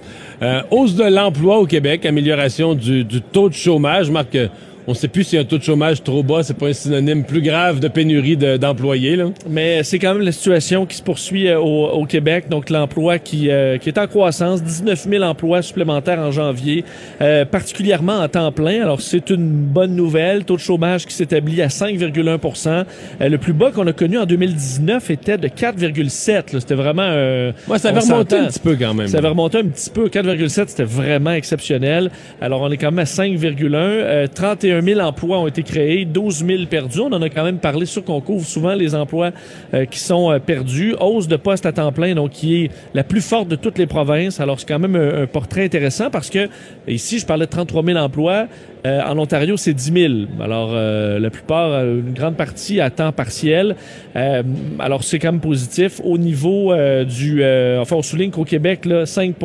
Euh, hausse de l'emploi au Québec, amélioration du, du taux de chômage. Marc, euh, on ne sait plus si un taux de chômage trop bas, c'est pas un synonyme plus grave de pénurie d'employés. De, Mais c'est quand même la situation qui se poursuit euh, au, Québec. Donc l'emploi qui, euh, qui est en croissance, 19 000 emplois supplémentaires en janvier, euh, particulièrement en temps plein. Alors c'est une bonne nouvelle. Taux de chômage qui s'établit à 5,1 %. Euh, le plus bas qu'on a connu en 2019 était de 4,7. C'était vraiment... Euh, Moi, ça avait remonté un petit peu quand même. Ça avait remonté un petit peu. 4,7, c'était vraiment exceptionnel. Alors on est quand même à 5,1. 31 21 000 emplois ont été créés, 12 000 perdus. On en a quand même parlé sur qu'on souvent les emplois euh, qui sont euh, perdus. Hausse de postes à temps plein, donc qui est la plus forte de toutes les provinces. Alors c'est quand même un, portrait intéressant parce que ici, je parlais de 33 000 emplois. Euh, en Ontario, c'est 10 000. Alors, euh, la plupart, euh, une grande partie à temps partiel. Euh, alors, c'est quand même positif. Au niveau euh, du... enfin, on souligne qu'au Québec, là, 5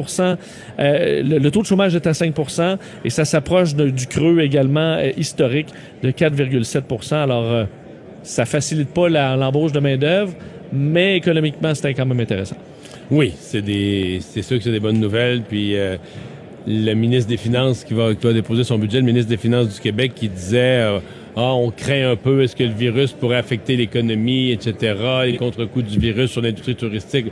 euh, le, le taux de chômage est à 5 et ça s'approche du creux également historique de 4,7% Alors, ça facilite pas l'embauche de main-d'œuvre, mais économiquement, c'était quand même intéressant. Oui, c'est des, c'est sûr que c'est des bonnes nouvelles. Puis le ministre des Finances qui va, qui va déposer son budget, le ministre des Finances du Québec, qui disait euh, ah on craint un peu, est-ce que le virus pourrait affecter l'économie, etc. Les contre-coups du virus sur l'industrie touristique.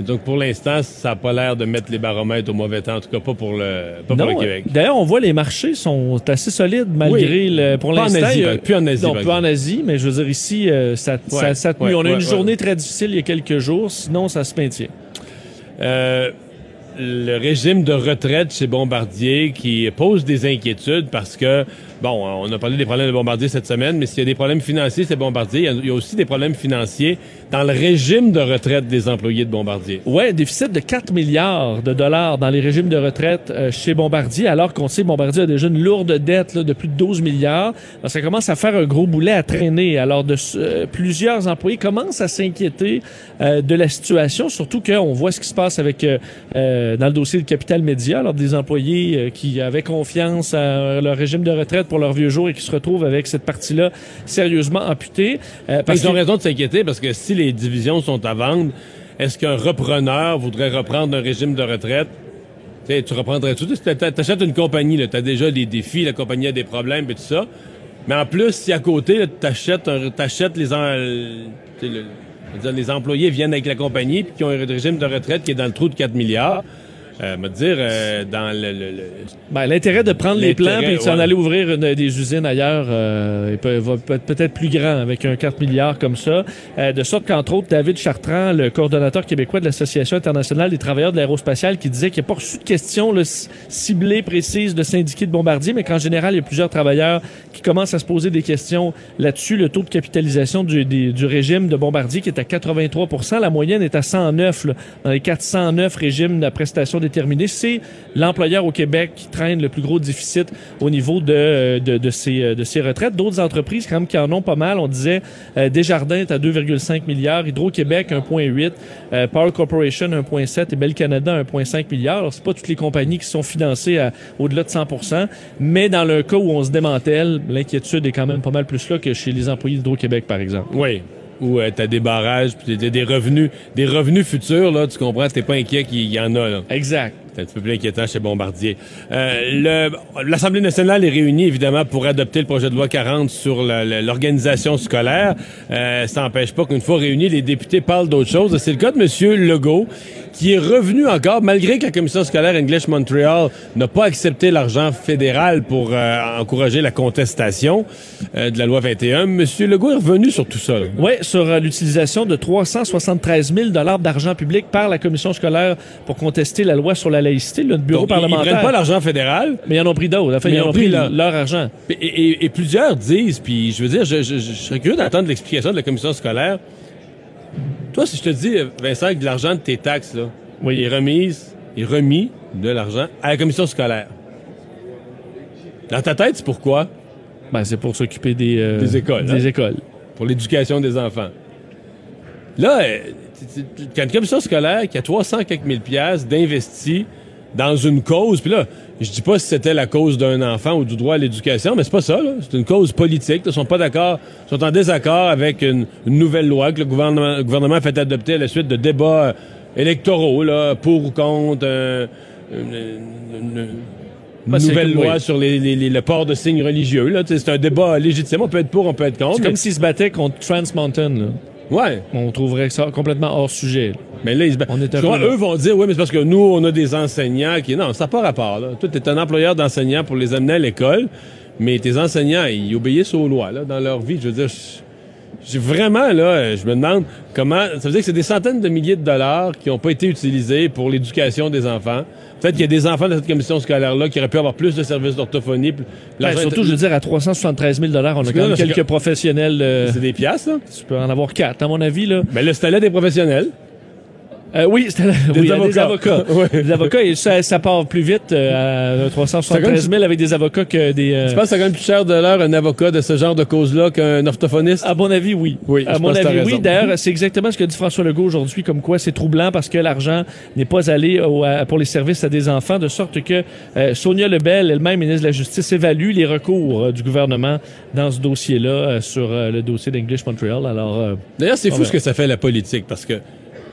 Donc pour l'instant, ça n'a pas l'air de mettre les baromètres au mauvais temps, en tout cas pas pour le, pas pour le Québec. D'ailleurs, on voit les marchés sont assez solides malgré Oui. le, pour Pas en l'instant. Asie, a- ben, plus en Asie, Non, plus en. Asie, mais je veux dire ici, euh, ça, ça, Ouais, ça ouais, on a ouais, une journée très difficile il y a quelques jours, sinon ça se maintient. Euh, le régime de retraite chez Bombardier qui pose des inquiétudes parce que, bon, on a parlé des problèmes de Bombardier cette semaine, mais s'il y a des problèmes financiers, c'est Bombardier. Il y a- aussi des problèmes financiers dans le régime de retraite des employés de Bombardier. Ouais, déficit de 4 milliards de dollars dans les régimes de retraite euh, chez Bombardier, alors qu'on sait que Bombardier a déjà une lourde dette de plus de 12 milliards. Ça commence à faire un gros boulet à traîner. Alors, euh, plusieurs employés commencent à s'inquiéter euh, de la situation, surtout qu'on voit ce qui se passe avec euh, euh, dans le dossier de Capital Média, alors des employés euh, qui avaient confiance à leur régime de retraite leur vieux jour et qui se retrouvent avec cette partie-là sérieusement amputée. Euh, Parce ils ont raison de s'inquiéter parce que si les divisions sont à vendre, est-ce qu'un repreneur voudrait reprendre un régime de retraite? Tu reprendrais tout. Tu achètes une compagnie, tu as déjà des défis, la compagnie a des problèmes et tout ça. Mais en plus, si à côté, tu achètes les, en- le- les employés viennent avec la compagnie puis qui ont un régime de retraite qui est dans le trou de 4 milliards, euh, me dire, euh, dans le... le- le- Ben, l'intérêt de prendre les plans et de s'en ouais. aller ouvrir une- des usines ailleurs euh, peut, va peut être peut-être plus grand avec un 4 milliards comme ça. Euh, de sorte qu'entre autres, David Chartrand, le coordonnateur québécois de l'Association internationale des travailleurs de l'aérospatiale, qui disait qu'il n'y a pas reçu de questions là, c- ciblées, précises de syndiqués de Bombardier, mais qu'en général, il y a plusieurs travailleurs qui commencent à se poser des questions là-dessus. Le taux de capitalisation du, des- du régime de Bombardier qui est à 83% la moyenne est à 109 là, dans les 409 régimes de prestation C'est l'employeur au Québec qui traîne le plus gros déficit au niveau de, de, de, ses, de ses retraites. D'autres entreprises quand même qui en ont pas mal. On disait euh, Desjardins est à 2,5 milliards, Hydro-Québec 1,8, euh, Power Corporation 1,7 et Bell Canada 1,5 milliards. Alors, c'est pas toutes les compagnies qui sont financées à au-delà de 100 mais dans le cas où on se démantèle, l'inquiétude est quand même pas mal plus là que chez les employés d'Hydro-Québec, par exemple. Oui. Où tu as des barrages, puis des revenus, des revenus futurs, là, tu comprends, t'es pas inquiet qu'il y en a. Là. Exact. C'est un petit peu plus inquiétant chez Bombardier. Euh, L'Assemblée nationale est réunie, évidemment, pour adopter le projet de loi 40 sur l'organisation scolaire. Euh, ça n'empêche pas qu'une fois réunis, les députés parlent d'autre chose. C'est le cas de M. Legault, qui est revenu encore, malgré que la commission scolaire English Montreal n'a pas accepté l'argent fédéral pour euh, encourager la contestation euh, de la loi 21. M. Legault est revenu sur tout ça. Oui, sur euh, l'utilisation de 373 000 d'argent public par la commission scolaire pour contester la loi sur la laïcité, notre bureau Donc, parlementaire. Ils prennent pas l'argent fédéral. Mais ils en ont pris d'autres. Enfin, ils en ont pris leur, leur- argent. Et, et- et plusieurs disent, puis je veux dire, je, je- je serais curieux d'entendre l'explication de la commission scolaire. Toi, si je te dis, Vincent, que de l'argent de tes taxes, là, est remise, est remis de l'argent à la commission scolaire. Dans ta tête, c'est pourquoi? Ben, c'est pour s'occuper des, euh, des écoles. des hein? écoles. Pour l'éducation des enfants. Là, quand une commission scolaire qui a 300 quelques mille piastres d'investi dans une cause, puis là, je dis pas si c'était la cause d'un enfant ou du droit à l'éducation, mais c'est pas ça, là. C'est une cause politique. Ils sont pas d'accord, sont en désaccord avec une, une nouvelle loi que le gouvernement, le gouvernement a fait adopter à la suite de débats euh, électoraux, là, pour ou contre euh, une, une- une c'est nouvelle comme- loi oui. sur les, les- les- le port de signes religieux, C'est un débat légitime. On peut être pour, on peut être contre. C'est comme s'ils se battaient contre Trans Mountain. Là. Ouais. On trouverait ça complètement hors sujet. Mais là, ils se. On est crois, eux vont dire, oui, mais c'est parce que nous, on a des enseignants qui. Non, ça n'a pas rapport. Là. Toi, tu es un employeur d'enseignants pour les amener à l'école, mais tes enseignants, ils obéissent aux lois là, dans leur vie. Je veux dire, je- j'ai vraiment, là, je me demande comment. Ça veut dire que c'est des centaines de milliers de dollars qui n'ont pas été utilisés pour l'éducation des enfants. Peut-être qu'il y a des enfants de cette commission scolaire-là qui auraient pu avoir plus de services d'orthophonie. Ben, surtout, est- je veux dire, à 373 000 on a quand même quelques que- professionnels. euh, C'est des piastres, là? Tu peux en avoir quatre, à mon avis. Là. Mais là, c'était là des professionnels. Euh, oui, c'était là- Des oui, avocats. des avocats. Ouais. Des avocats, et ça, ça part plus vite euh, à 373 000 avec des avocats que des... euh, Tu penses que c'est quand même plus cher de l'heure un avocat de ce genre de cause-là qu'un orthophoniste? À mon avis, oui. Oui, à je mon pense avis, oui. D'ailleurs, c'est exactement ce que dit François Legault aujourd'hui, comme quoi c'est troublant parce que l'argent n'est pas allé au- à- pour les services à des enfants, de sorte que euh, Sonia Lebel, elle-même ministre de la Justice, évalue les recours euh, du gouvernement dans ce dossier-là, euh, sur le dossier d'English Montreal. Alors, euh, D'ailleurs, c'est fou ce que ça fait la politique, parce que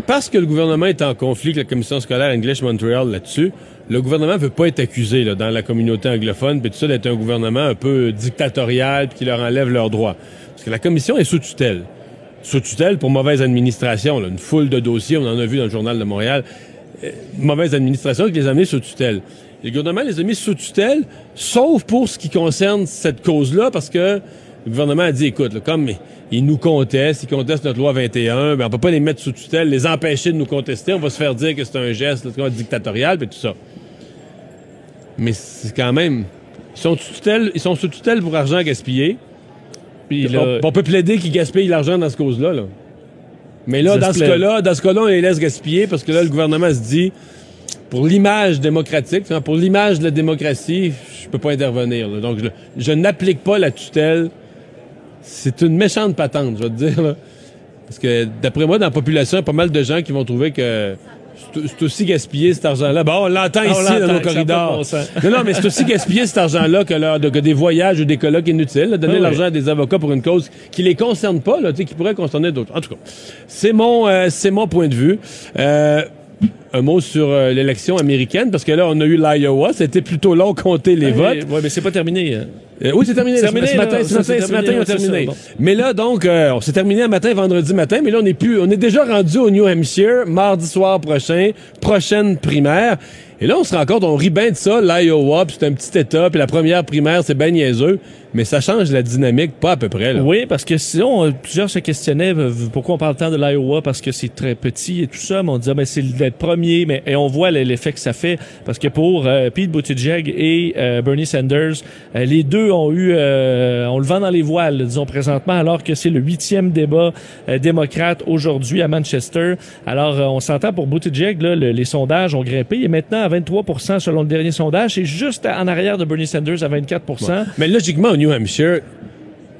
parce que le gouvernement est en conflit avec la commission scolaire English Montreal là-dessus, le gouvernement veut pas être accusé là, dans la communauté anglophone, puis tout ça d'être un gouvernement un peu dictatorial, puis qui leur enlève leurs droits. Parce que la commission est sous tutelle. Sous tutelle pour mauvaise administration, là, une foule de dossiers, on en a vu dans le journal de Montréal. Euh, mauvaise administration qui les a sous tutelle. Le gouvernement les a mis sous tutelle, sauf pour ce qui concerne cette cause-là, parce que le gouvernement a dit, écoute, là, comme ils nous contestent, ils contestent notre loi 21, ben on peut pas les mettre sous tutelle, les empêcher de nous contester, on va se faire dire que c'est un geste là, dictatorial, puis tout ça. Mais c'est quand même... Ils sont sous tutelle, ils sont sous tutelle pour argent gaspillé. Puis on, là- on peut plaider qu'ils gaspillent l'argent dans ce cause-là. là. Mais là, dans ce cas-là, dans ce cas-là, on les laisse gaspiller parce que là, le gouvernement se dit, pour l'image démocratique, pour l'image de la démocratie, je peux pas intervenir. là. Donc, je, je n'applique pas la tutelle. C'est une méchante patente, je vais te dire. là. Parce que d'après moi, dans la population, il y a pas mal de gens qui vont trouver que c'est- aussi gaspillé cet argent-là. Bon, on l'entend Ah, ici dans nos corridors. bon non, non, mais c'est aussi gaspiller cet argent-là que, leur- de- que des voyages ou des colloques inutiles. là, donner Ah oui. l'argent à des avocats pour une cause qui les concerne pas, là, qui pourrait concerner d'autres. En tout cas, c'est mon, euh, c'est mon point de vue. Euh, un mot sur euh, l'élection américaine, parce que là, on a eu l'Iowa. C'était plutôt long compter les votes. Oui, mais c'est pas terminé. hein. Euh, oui, c'est terminé. Ce- terminé, ce matin, ce matin, ce matin, on a terminé. bon. Mais là, donc, euh, on s'est terminé un matin, vendredi matin, mais là, on est plus, on est déjà rendu au New Hampshire, mardi soir prochain, prochaine primaire. Et là, on se rend compte, on rit bien de ça, l'Iowa, c'est un petit État, puis la première primaire, c'est bien niaiseux, mais ça change la dynamique, pas à peu près. Là. Oui, parce que sinon, euh, plusieurs se questionnaient euh, pourquoi on parle tant de l'Iowa, parce que c'est très petit et tout ça, mais on disait, mais c'est d'être premier, mais et on voit l'effet que ça fait, parce que pour euh, Pete Buttigieg et euh, Bernie Sanders, euh, les deux ont eu, euh, on le vend dans les voiles, disons présentement, alors que c'est le huitième débat démocrate aujourd'hui à Manchester. Alors, on s'entend pour Buttigieg, là, le- les sondages ont grimpé, est maintenant 23% selon le dernier sondage, c'est juste en arrière de Bernie Sanders à 24 Ouais. Mais logiquement, au New Hampshire,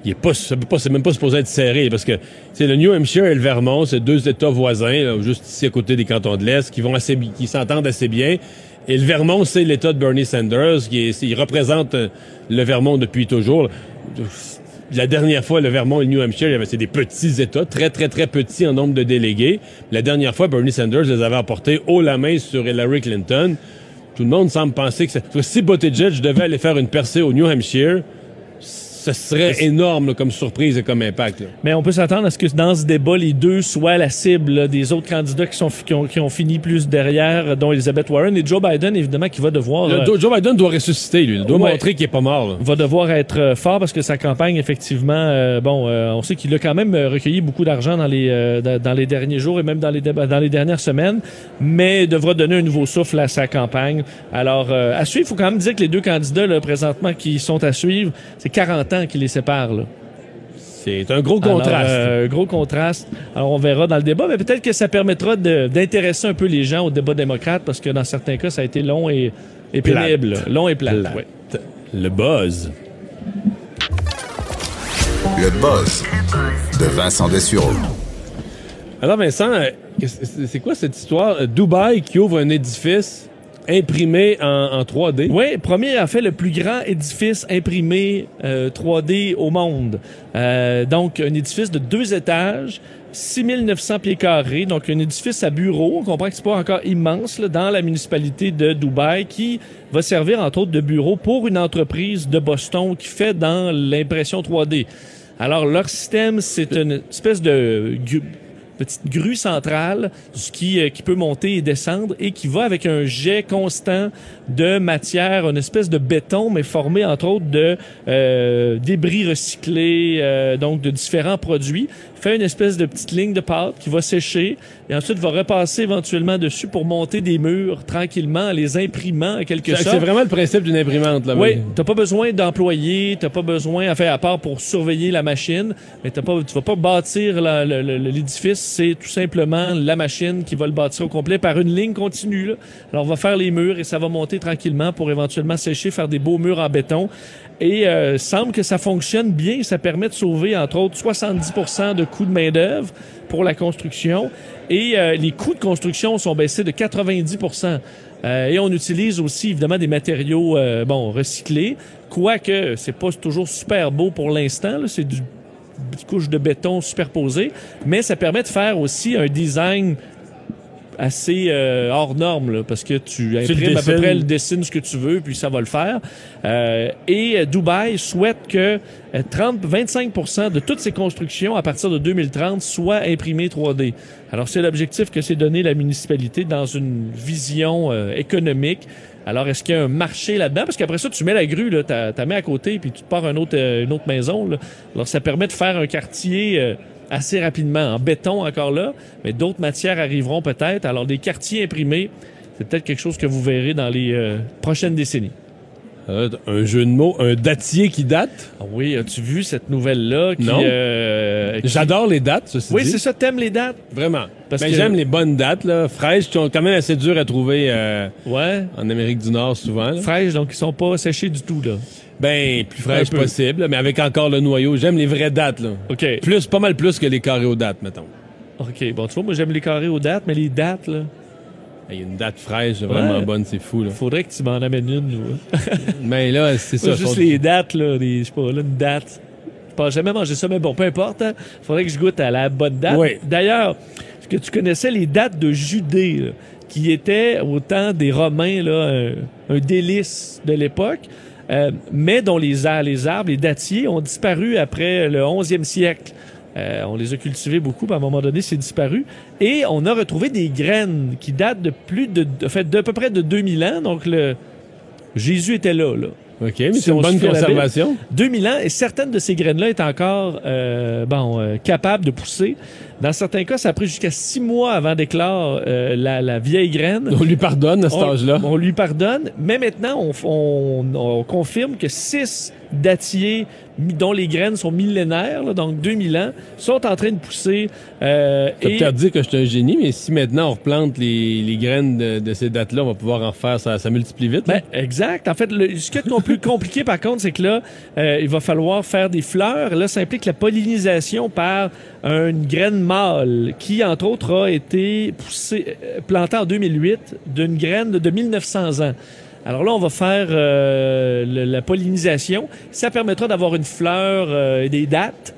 il est pas, ça peut pas, c'est même pas supposé être serré parce que c'est le New Hampshire et le Vermont, c'est deux États voisins, juste ici à côté des cantons de l'Est, qui vont assez, qui s'entendent assez bien. Et le Vermont, c'est l'État de Bernie Sanders, qui il représente euh, le Vermont depuis toujours. La dernière fois, le Vermont et le New Hampshire, c'est des petits États, très, très, très petits en nombre de délégués. La dernière fois, Bernie Sanders les avait emportés haut la main sur Hillary Clinton. Tout le monde semble penser que si Buttigieg devait aller faire une percée au New Hampshire, ce serait énorme là, comme surprise et comme impact. là. Mais on peut s'attendre à ce que dans ce débat, les deux soient la cible là, des autres candidats qui, sont, qui, ont, qui ont fini plus derrière, dont Elizabeth Warren et Joe Biden, évidemment, qui va devoir... Le- euh, Joe Biden doit ressusciter, lui. Il doit Ouais. montrer qu'il est pas mort. là. va devoir être euh, fort parce que sa campagne, effectivement, euh, bon, euh, on sait qu'il a quand même recueilli beaucoup d'argent dans les dans, les derniers jours et même dans les dans les dernières semaines, mais devra donner un nouveau souffle à sa campagne. Alors, à suivre, il faut quand même dire que les deux candidats là, présentement qui sont à suivre, c'est 40 ans qui les séparent. Là. C'est un gros Alors, contraste. euh, gros contraste. Alors, on verra dans le débat, mais peut-être que ça permettra de- d'intéresser un peu les gens au débat démocrate parce que dans certains cas, ça a été long et, et Plate. pénible. Long et ouais. Le buzz. Le buzz de Vincent Dessureau. Alors, Vincent, euh, c'est quoi cette histoire? Euh, Dubaï qui ouvre un édifice imprimé en, en 3D. Oui, premier, en fait, le plus grand édifice imprimé euh, 3D au monde. Euh, donc, un édifice de deux étages, 6900 pieds carrés, donc un édifice à bureau. On comprend que c'est pas encore immense là, dans la municipalité de Dubaï, qui va servir entre autres de bureau pour une entreprise de Boston qui fait dans l'impression 3D. Alors, leur système, c'est une espèce de petite grue centrale euh, qui peut monter et descendre et qui va avec un jet constant de matière, une espèce de béton, mais formé entre autres de euh, débris recyclés, euh, donc de différents produits, fait une espèce de petite ligne de pâte qui va sécher et ensuite va repasser éventuellement dessus pour monter des murs tranquillement en les imprimant en quelque sorte. c'est vraiment le principe d'une imprimante. Là, Oui, t'as pas besoin d'employés, t'as pas besoin, enfin à part pour surveiller la machine, mais t'as pas, tu vas pas bâtir l'édifice, c'est tout simplement la machine qui va le bâtir au complet par une ligne continue. là. Alors on va faire les murs et ça va monter tranquillement pour éventuellement sécher, faire des beaux murs en béton. Et euh, semble que ça fonctionne bien, ça permet de sauver entre autres 70% de coûts de main d'œuvre pour la construction et euh, les coûts de construction sont baissés de 90%. Euh, et on utilise aussi évidemment des matériaux euh, bon recyclés, quoique c'est pas toujours super beau pour l'instant. C'est du couche de béton superposée, mais ça permet de faire aussi un design assez euh, hors norme là, parce que tu imprimes à peu près le dessine ce que tu veux puis ça va le faire Euh, et euh, Dubaï souhaite que euh, 30 25 de toutes ces constructions à partir de 2030 soient imprimées 3D alors c'est l'objectif que s'est donné la municipalité dans une vision euh, économique alors, est-ce qu'il y a un marché là-dedans? Parce qu'après ça, tu mets la grue, là, t'as, t'as mets à côté, puis tu te pars un autre, euh, une autre maison. Là. Alors, ça permet de faire un quartier euh, assez rapidement, en béton encore là, mais d'autres matières arriveront peut-être. Alors, des quartiers imprimés, c'est peut-être quelque chose que vous verrez dans les euh, prochaines décennies. Euh, un jeu de mots, un datier qui date? Ah oui, as-tu vu cette nouvelle-là? Qui, Non. euh, qui- J'adore les dates, ceci Oui, dit. c'est ça, t'aimes les dates? Vraiment. Parce Mais que- j'aime les bonnes dates, là. Fraîches, qui sont quand même assez dures à trouver euh, Ouais. en Amérique du Nord, souvent. là. Fraîches, donc ils sont pas séchés du tout, là. Ben, plus fraîches Un peu. possible, mais avec encore le noyau. J'aime les vraies dates, là. OK. Plus, pas mal plus que les carrés aux dates, mettons. OK, bon, tu vois, moi, j'aime les carrés aux dates, mais les dates, là, Il y a une date fraîche, vraiment Ouais. bonne, c'est fou, là. faudrait que tu m'en amènes une, là. Mais là, c'est ça. Juste les dates, là, des, je sais pas, là, une date. Je pense jamais manger ça, mais bon, peu importe. Hein. Faudrait que je goûte à la bonne date. Oui. D'ailleurs, est-ce que tu connaissais les dates de Judée, là, qui étaient au temps des Romains là, un, un délice de l'époque, euh, mais dont les, ar- les arbres, les dattiers, ont disparu après le 11e siècle. Euh, on les a cultivés beaucoup, puis à un moment donné, c'est disparu. Et on a retrouvé des graines qui datent de plus de, de fait, d'à peu près de 2000 ans. Donc, le Jésus était là, là. OK, mais Si c'est une bonne conservation. 2000 ans, et certaines de ces graines-là est encore euh, bon, capables de pousser. Dans certains cas, ça a pris jusqu'à six mois avant d'éclore euh, la, la vieille graine. On lui pardonne à cet âge-là. On lui pardonne, mais maintenant, on, on- on confirme que six dattiers dont les graines sont millénaires, là, donc 2000 ans, sont en train de pousser. Euh, et- peut-être dire que je suis un génie, mais si maintenant on replante les, les graines de, de ces dates-là, on va pouvoir en refaire, ça, ça multiplie vite. hein? Ben, exact. En fait, le, ce qui est plus compliqué, par contre, c'est que là, euh, il va falloir faire des fleurs. Là, ça implique la pollinisation par une graine qui, entre autres, a été euh, plantée en 2008 d'une graine de 1900 ans. Alors là, on va faire euh, la pollinisation. Ça permettra d'avoir une fleur euh, et des dates.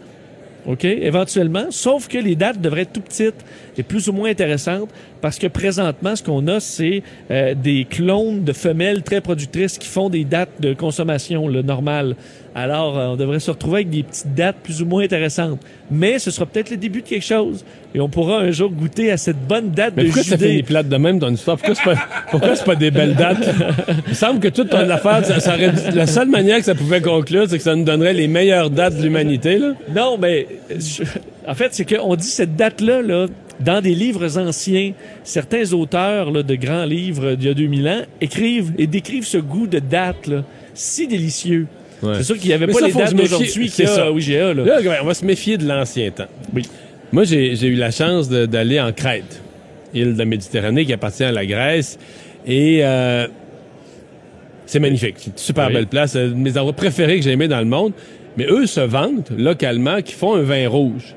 OK, éventuellement. Sauf que les dates devraient être tout petites est plus ou moins intéressante parce que présentement, ce qu'on a, c'est euh, des clones de femelles très productrices qui font des dates de consommation là, normales. Alors, euh, on devrait se retrouver avec des petites dates plus ou moins intéressantes. Mais ce sera peut-être le début de quelque chose. Et on pourra un jour goûter à cette bonne date Mais de pourquoi ça juillet. finit plate de même ton histoire? Pourquoi c'est pas, pourquoi c'est pas des belles dates? Il me semble que toute ton affaire, ça, ça aurait la seule manière que ça pouvait conclure, c'est que ça nous donnerait les meilleures dates de l'humanité, là. Non, mais je- en fait, c'est qu'on dit cette date-là, là, dans des livres anciens, certains auteurs là, de grands livres d'il y a 2000 ans écrivent et décrivent ce goût de date là, si délicieux. Ouais. C'est sûr qu'il n'y avait Mais pas ça, les dates d'aujourd'hui qu'il y a ça. à IGA. Là. Là, regarde, on va se méfier de l'ancien temps. Oui. Moi, j'ai eu la chance d'aller en Crète, île de la Méditerranée qui appartient à la Grèce. Et euh, c'est magnifique. C'est une super Oui. belle place. C'est un de mes endroits préférés que j'ai aimé dans le monde. Mais eux se vantent localement qu'ils font un vin rouge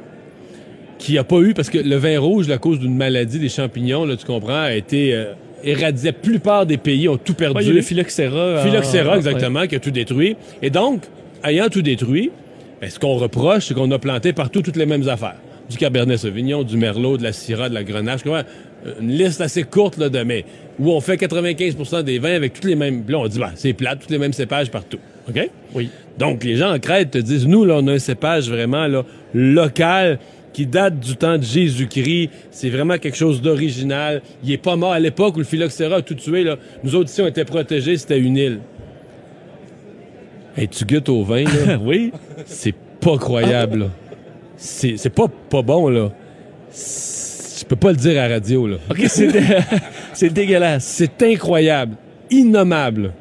qui n'a pas eu, parce que le vin rouge, à cause d'une maladie des champignons, là, tu comprends, a été euh, éradié. La plupart des pays ont tout perdu. Ouais, il y a le phylloxéra. Phylloxéra, en- exactement, qui a tout détruit. Et donc, ayant tout détruit, ben, ce qu'on reproche, c'est qu'on a planté partout toutes les mêmes affaires. Du Cabernet Sauvignon, du Merlot, de la Syrah, de la Grenache. Une liste assez courte là, de mais où on fait 95% des vins avec toutes les mêmes. Là, on dit, bah, c'est plate, toutes les mêmes cépages partout. OK? Oui. Donc, les gens en Crète te disent, nous, là, on a un cépage vraiment là, local qui date du temps de Jésus-Christ. C'est vraiment quelque chose d'original. Il est pas mort à l'époque où le phylloxéra a tout tué. Là. Nous autres, ici, on était protégés, c'était une île. Hey, tu goûtes au vin, là? oui. C'est pas croyable, là. C'est c'est pas, pas bon, là. Je peux pas le dire à la radio, là. OK, c'est dé- c'est dégueulasse. C'est incroyable. Innommable.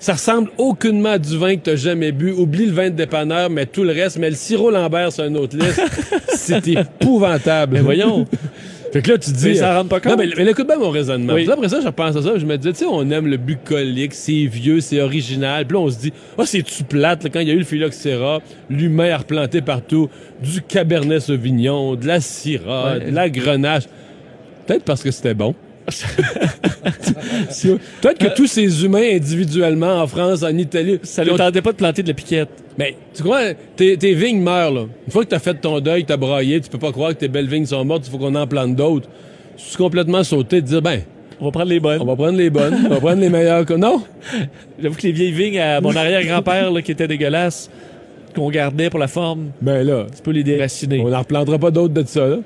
Ça ressemble aucunement à du vin que t'as jamais bu. Oublie le vin de dépanneur, mais tout le reste. Mais le sirop Lambert, c'est un autre liste. c'est épouvantable. Mais voyons. Fait que là, tu te dis. Mais ça rend pas compte. Non, mais, mais écoute bien mon raisonnement. Oui. Puis là, après ça, je repense à ça. Je me disais, tu sais, on aime le bucolique, c'est vieux, c'est original. Puis là, on se dit, ah, c'est-tu plate, là, quand il y a eu le phylloxéra, l'humain a replanté partout, du cabernet sauvignon, de la syrah, Ouais. de la grenache. Peut-être parce que c'était bon. Peut-être que tous ces humains individuellement en France, en Italie. Ça ne tentait pas de planter de la piquette. mais tu crois, tes, tes vignes meurent, là. Une fois que t'as fait ton deuil, t'as braillé, tu peux pas croire que tes belles vignes sont mortes, il faut qu'on en plante d'autres. Tu complètement sauté de dire, ben, On va prendre les bonnes. on va prendre les bonnes, on va prendre les meilleures. que- Non? J'avoue que les vieilles vignes à mon arrière-grand-père qui étaient dégueulasses, qu'on gardait pour la forme, Ben là, tu peux les déraciner. on n'en replantera pas d'autres de ça, là.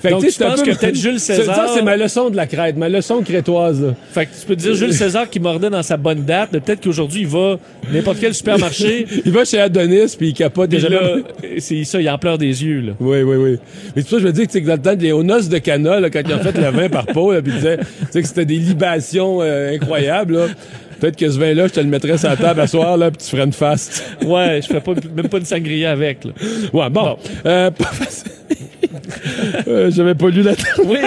Fait Donc, tu penses peu- que peut-être Jules César- Ça, c'est ma leçon de la crête, ma leçon crétoise, là. Fait que tu peux te dire Jules César qui mordait dans sa bonne date, mais peut-être qu'aujourd'hui il va n'importe quel supermarché. Il va chez Adonis, puis il capote déjà. là, c'est ça, il en pleure des yeux. Là. Oui, oui, oui. Mais c'est ça que je me dis que, que dans le temps des noces de Cana, là, quand ils ont fait le vin par pot, là, puis ils disaient tu sais, que c'était des libations euh, incroyables, là. Peut-être que ce vin-là, je te le mettrais sur la table à soir, là, puis tu ferais une faste. Ouais, je ferais pas, même pas une sangria avec. Là. Ouais, bon. Euh, pas facile. Euh, J'avais pas lu la Oui.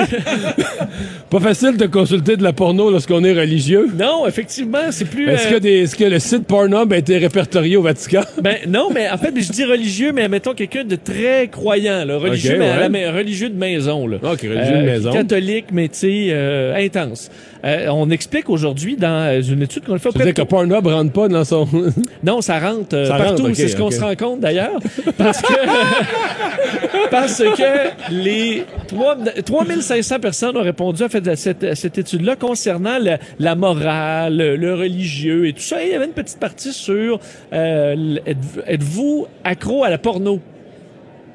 Pas facile de consulter de la porno lorsqu'on est religieux. non, effectivement, c'est plus. Est-ce euh, que, des- est-ce que le site Pornhub a été répertorié au Vatican? Ben non, mais en fait, je dis religieux, mais mettons quelqu'un de très croyant, là, religieux, mais à la religieux de maison, là. Ok, religieux de maison. Catholique, mais tu sais, euh, intense. Euh, on explique aujourd'hui dans euh, une étude qu'on a fait Tu veux dire auprès que. Pornhub rentre pas dans son... Non, ça rentre euh, Ça partout. c'est ce qu'on se rend compte d'ailleurs. Parce que, parce que les 3, 3500 personnes ont répondu à, fait, à cette, à cette étude-là concernant la, la morale, le, le religieux et tout ça. Et il y avait une petite partie sur euh, êtes-vous accro à la porno?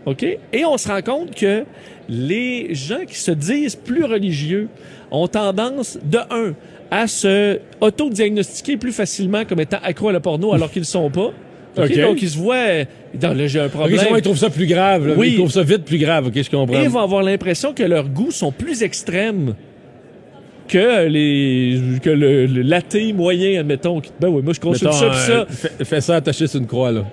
OK? Et on se rend compte que les gens qui se disent plus religieux ont tendance, de un, à se auto-diagnostiquer plus facilement comme étant accro à la porno alors qu'ils ne sont pas. Donc, ils se voient, dans le j'ai un problème. moi, ils trouvent ça plus grave. Là. Oui. Ils trouvent ça vite plus grave. Ok, je comprends. et ils vont avoir l'impression que leurs goûts sont plus extrêmes que les que le, le latte moyen, admettons. Ben oui, moi je Mettons, ça pis ça. euh, fais, fais ça attaché sur une croix, là.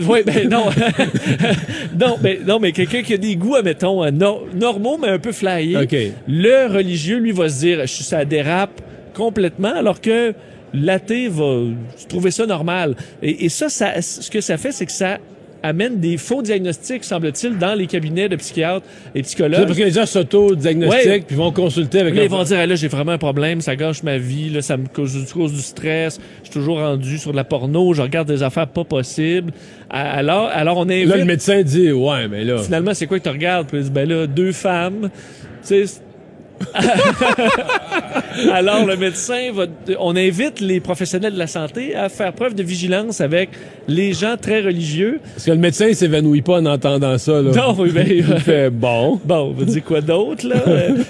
Oui, ben non. non, mais, non, mais quelqu'un qui a des goûts, admettons, euh, no- normaux, mais un peu flyés. OK. Le religieux, lui, va se dire, je- ça dérape complètement, alors que l'athée va trouver ça normal. Et, et ça, ça, ce que ça fait, c'est que ça amène des faux diagnostics, semble-t-il, dans les cabinets de psychiatres et C'est psychologues. parce que les gens s'auto-diagnostiquent Ouais. puis vont consulter avec Là, ils vont dire, Ah, là, j'ai vraiment un problème, ça gâche ma vie, là, ça me cause, cause du stress, je suis toujours rendu sur de la porno, je regarde des affaires pas possibles. Alors, alors on invite... Là, le médecin dit, ouais, mais là. Finalement, c'est quoi que tu regardes? Puis il dit, ben là, deux femmes. Tu sais. Alors, le médecin va. On invite les professionnels de la santé à faire preuve de vigilance avec les gens très religieux. Parce que le médecin, s'évanouit pas en entendant ça, là. Non, oui, ben, il fait bon. Bon, on va dire quoi d'autre, là? Euh,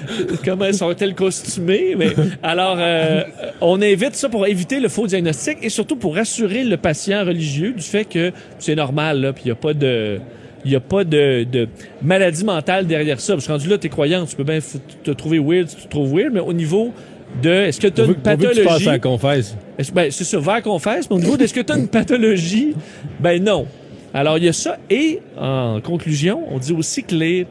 Comment sont-elles costumées? Mais, alors, euh, on invite ça pour éviter le faux diagnostic et surtout pour rassurer le patient religieux du fait que c'est normal, là, puis il n'y a pas de... Il n'y a pas de, de maladie mentale derrière ça. Parce que rendu là, t'es croyant, tu peux bien te trouver weird si tu te trouves weird, mais au niveau de est-ce que tu as On une veut que tu pathologie? à la confesse. Est-ce- Ben, c'est ça, va à la confesse, mais au niveau de est-ce que tu as une pathologie, ben non. Alors, il y a ça. Et, en conclusion, on dit aussi que les,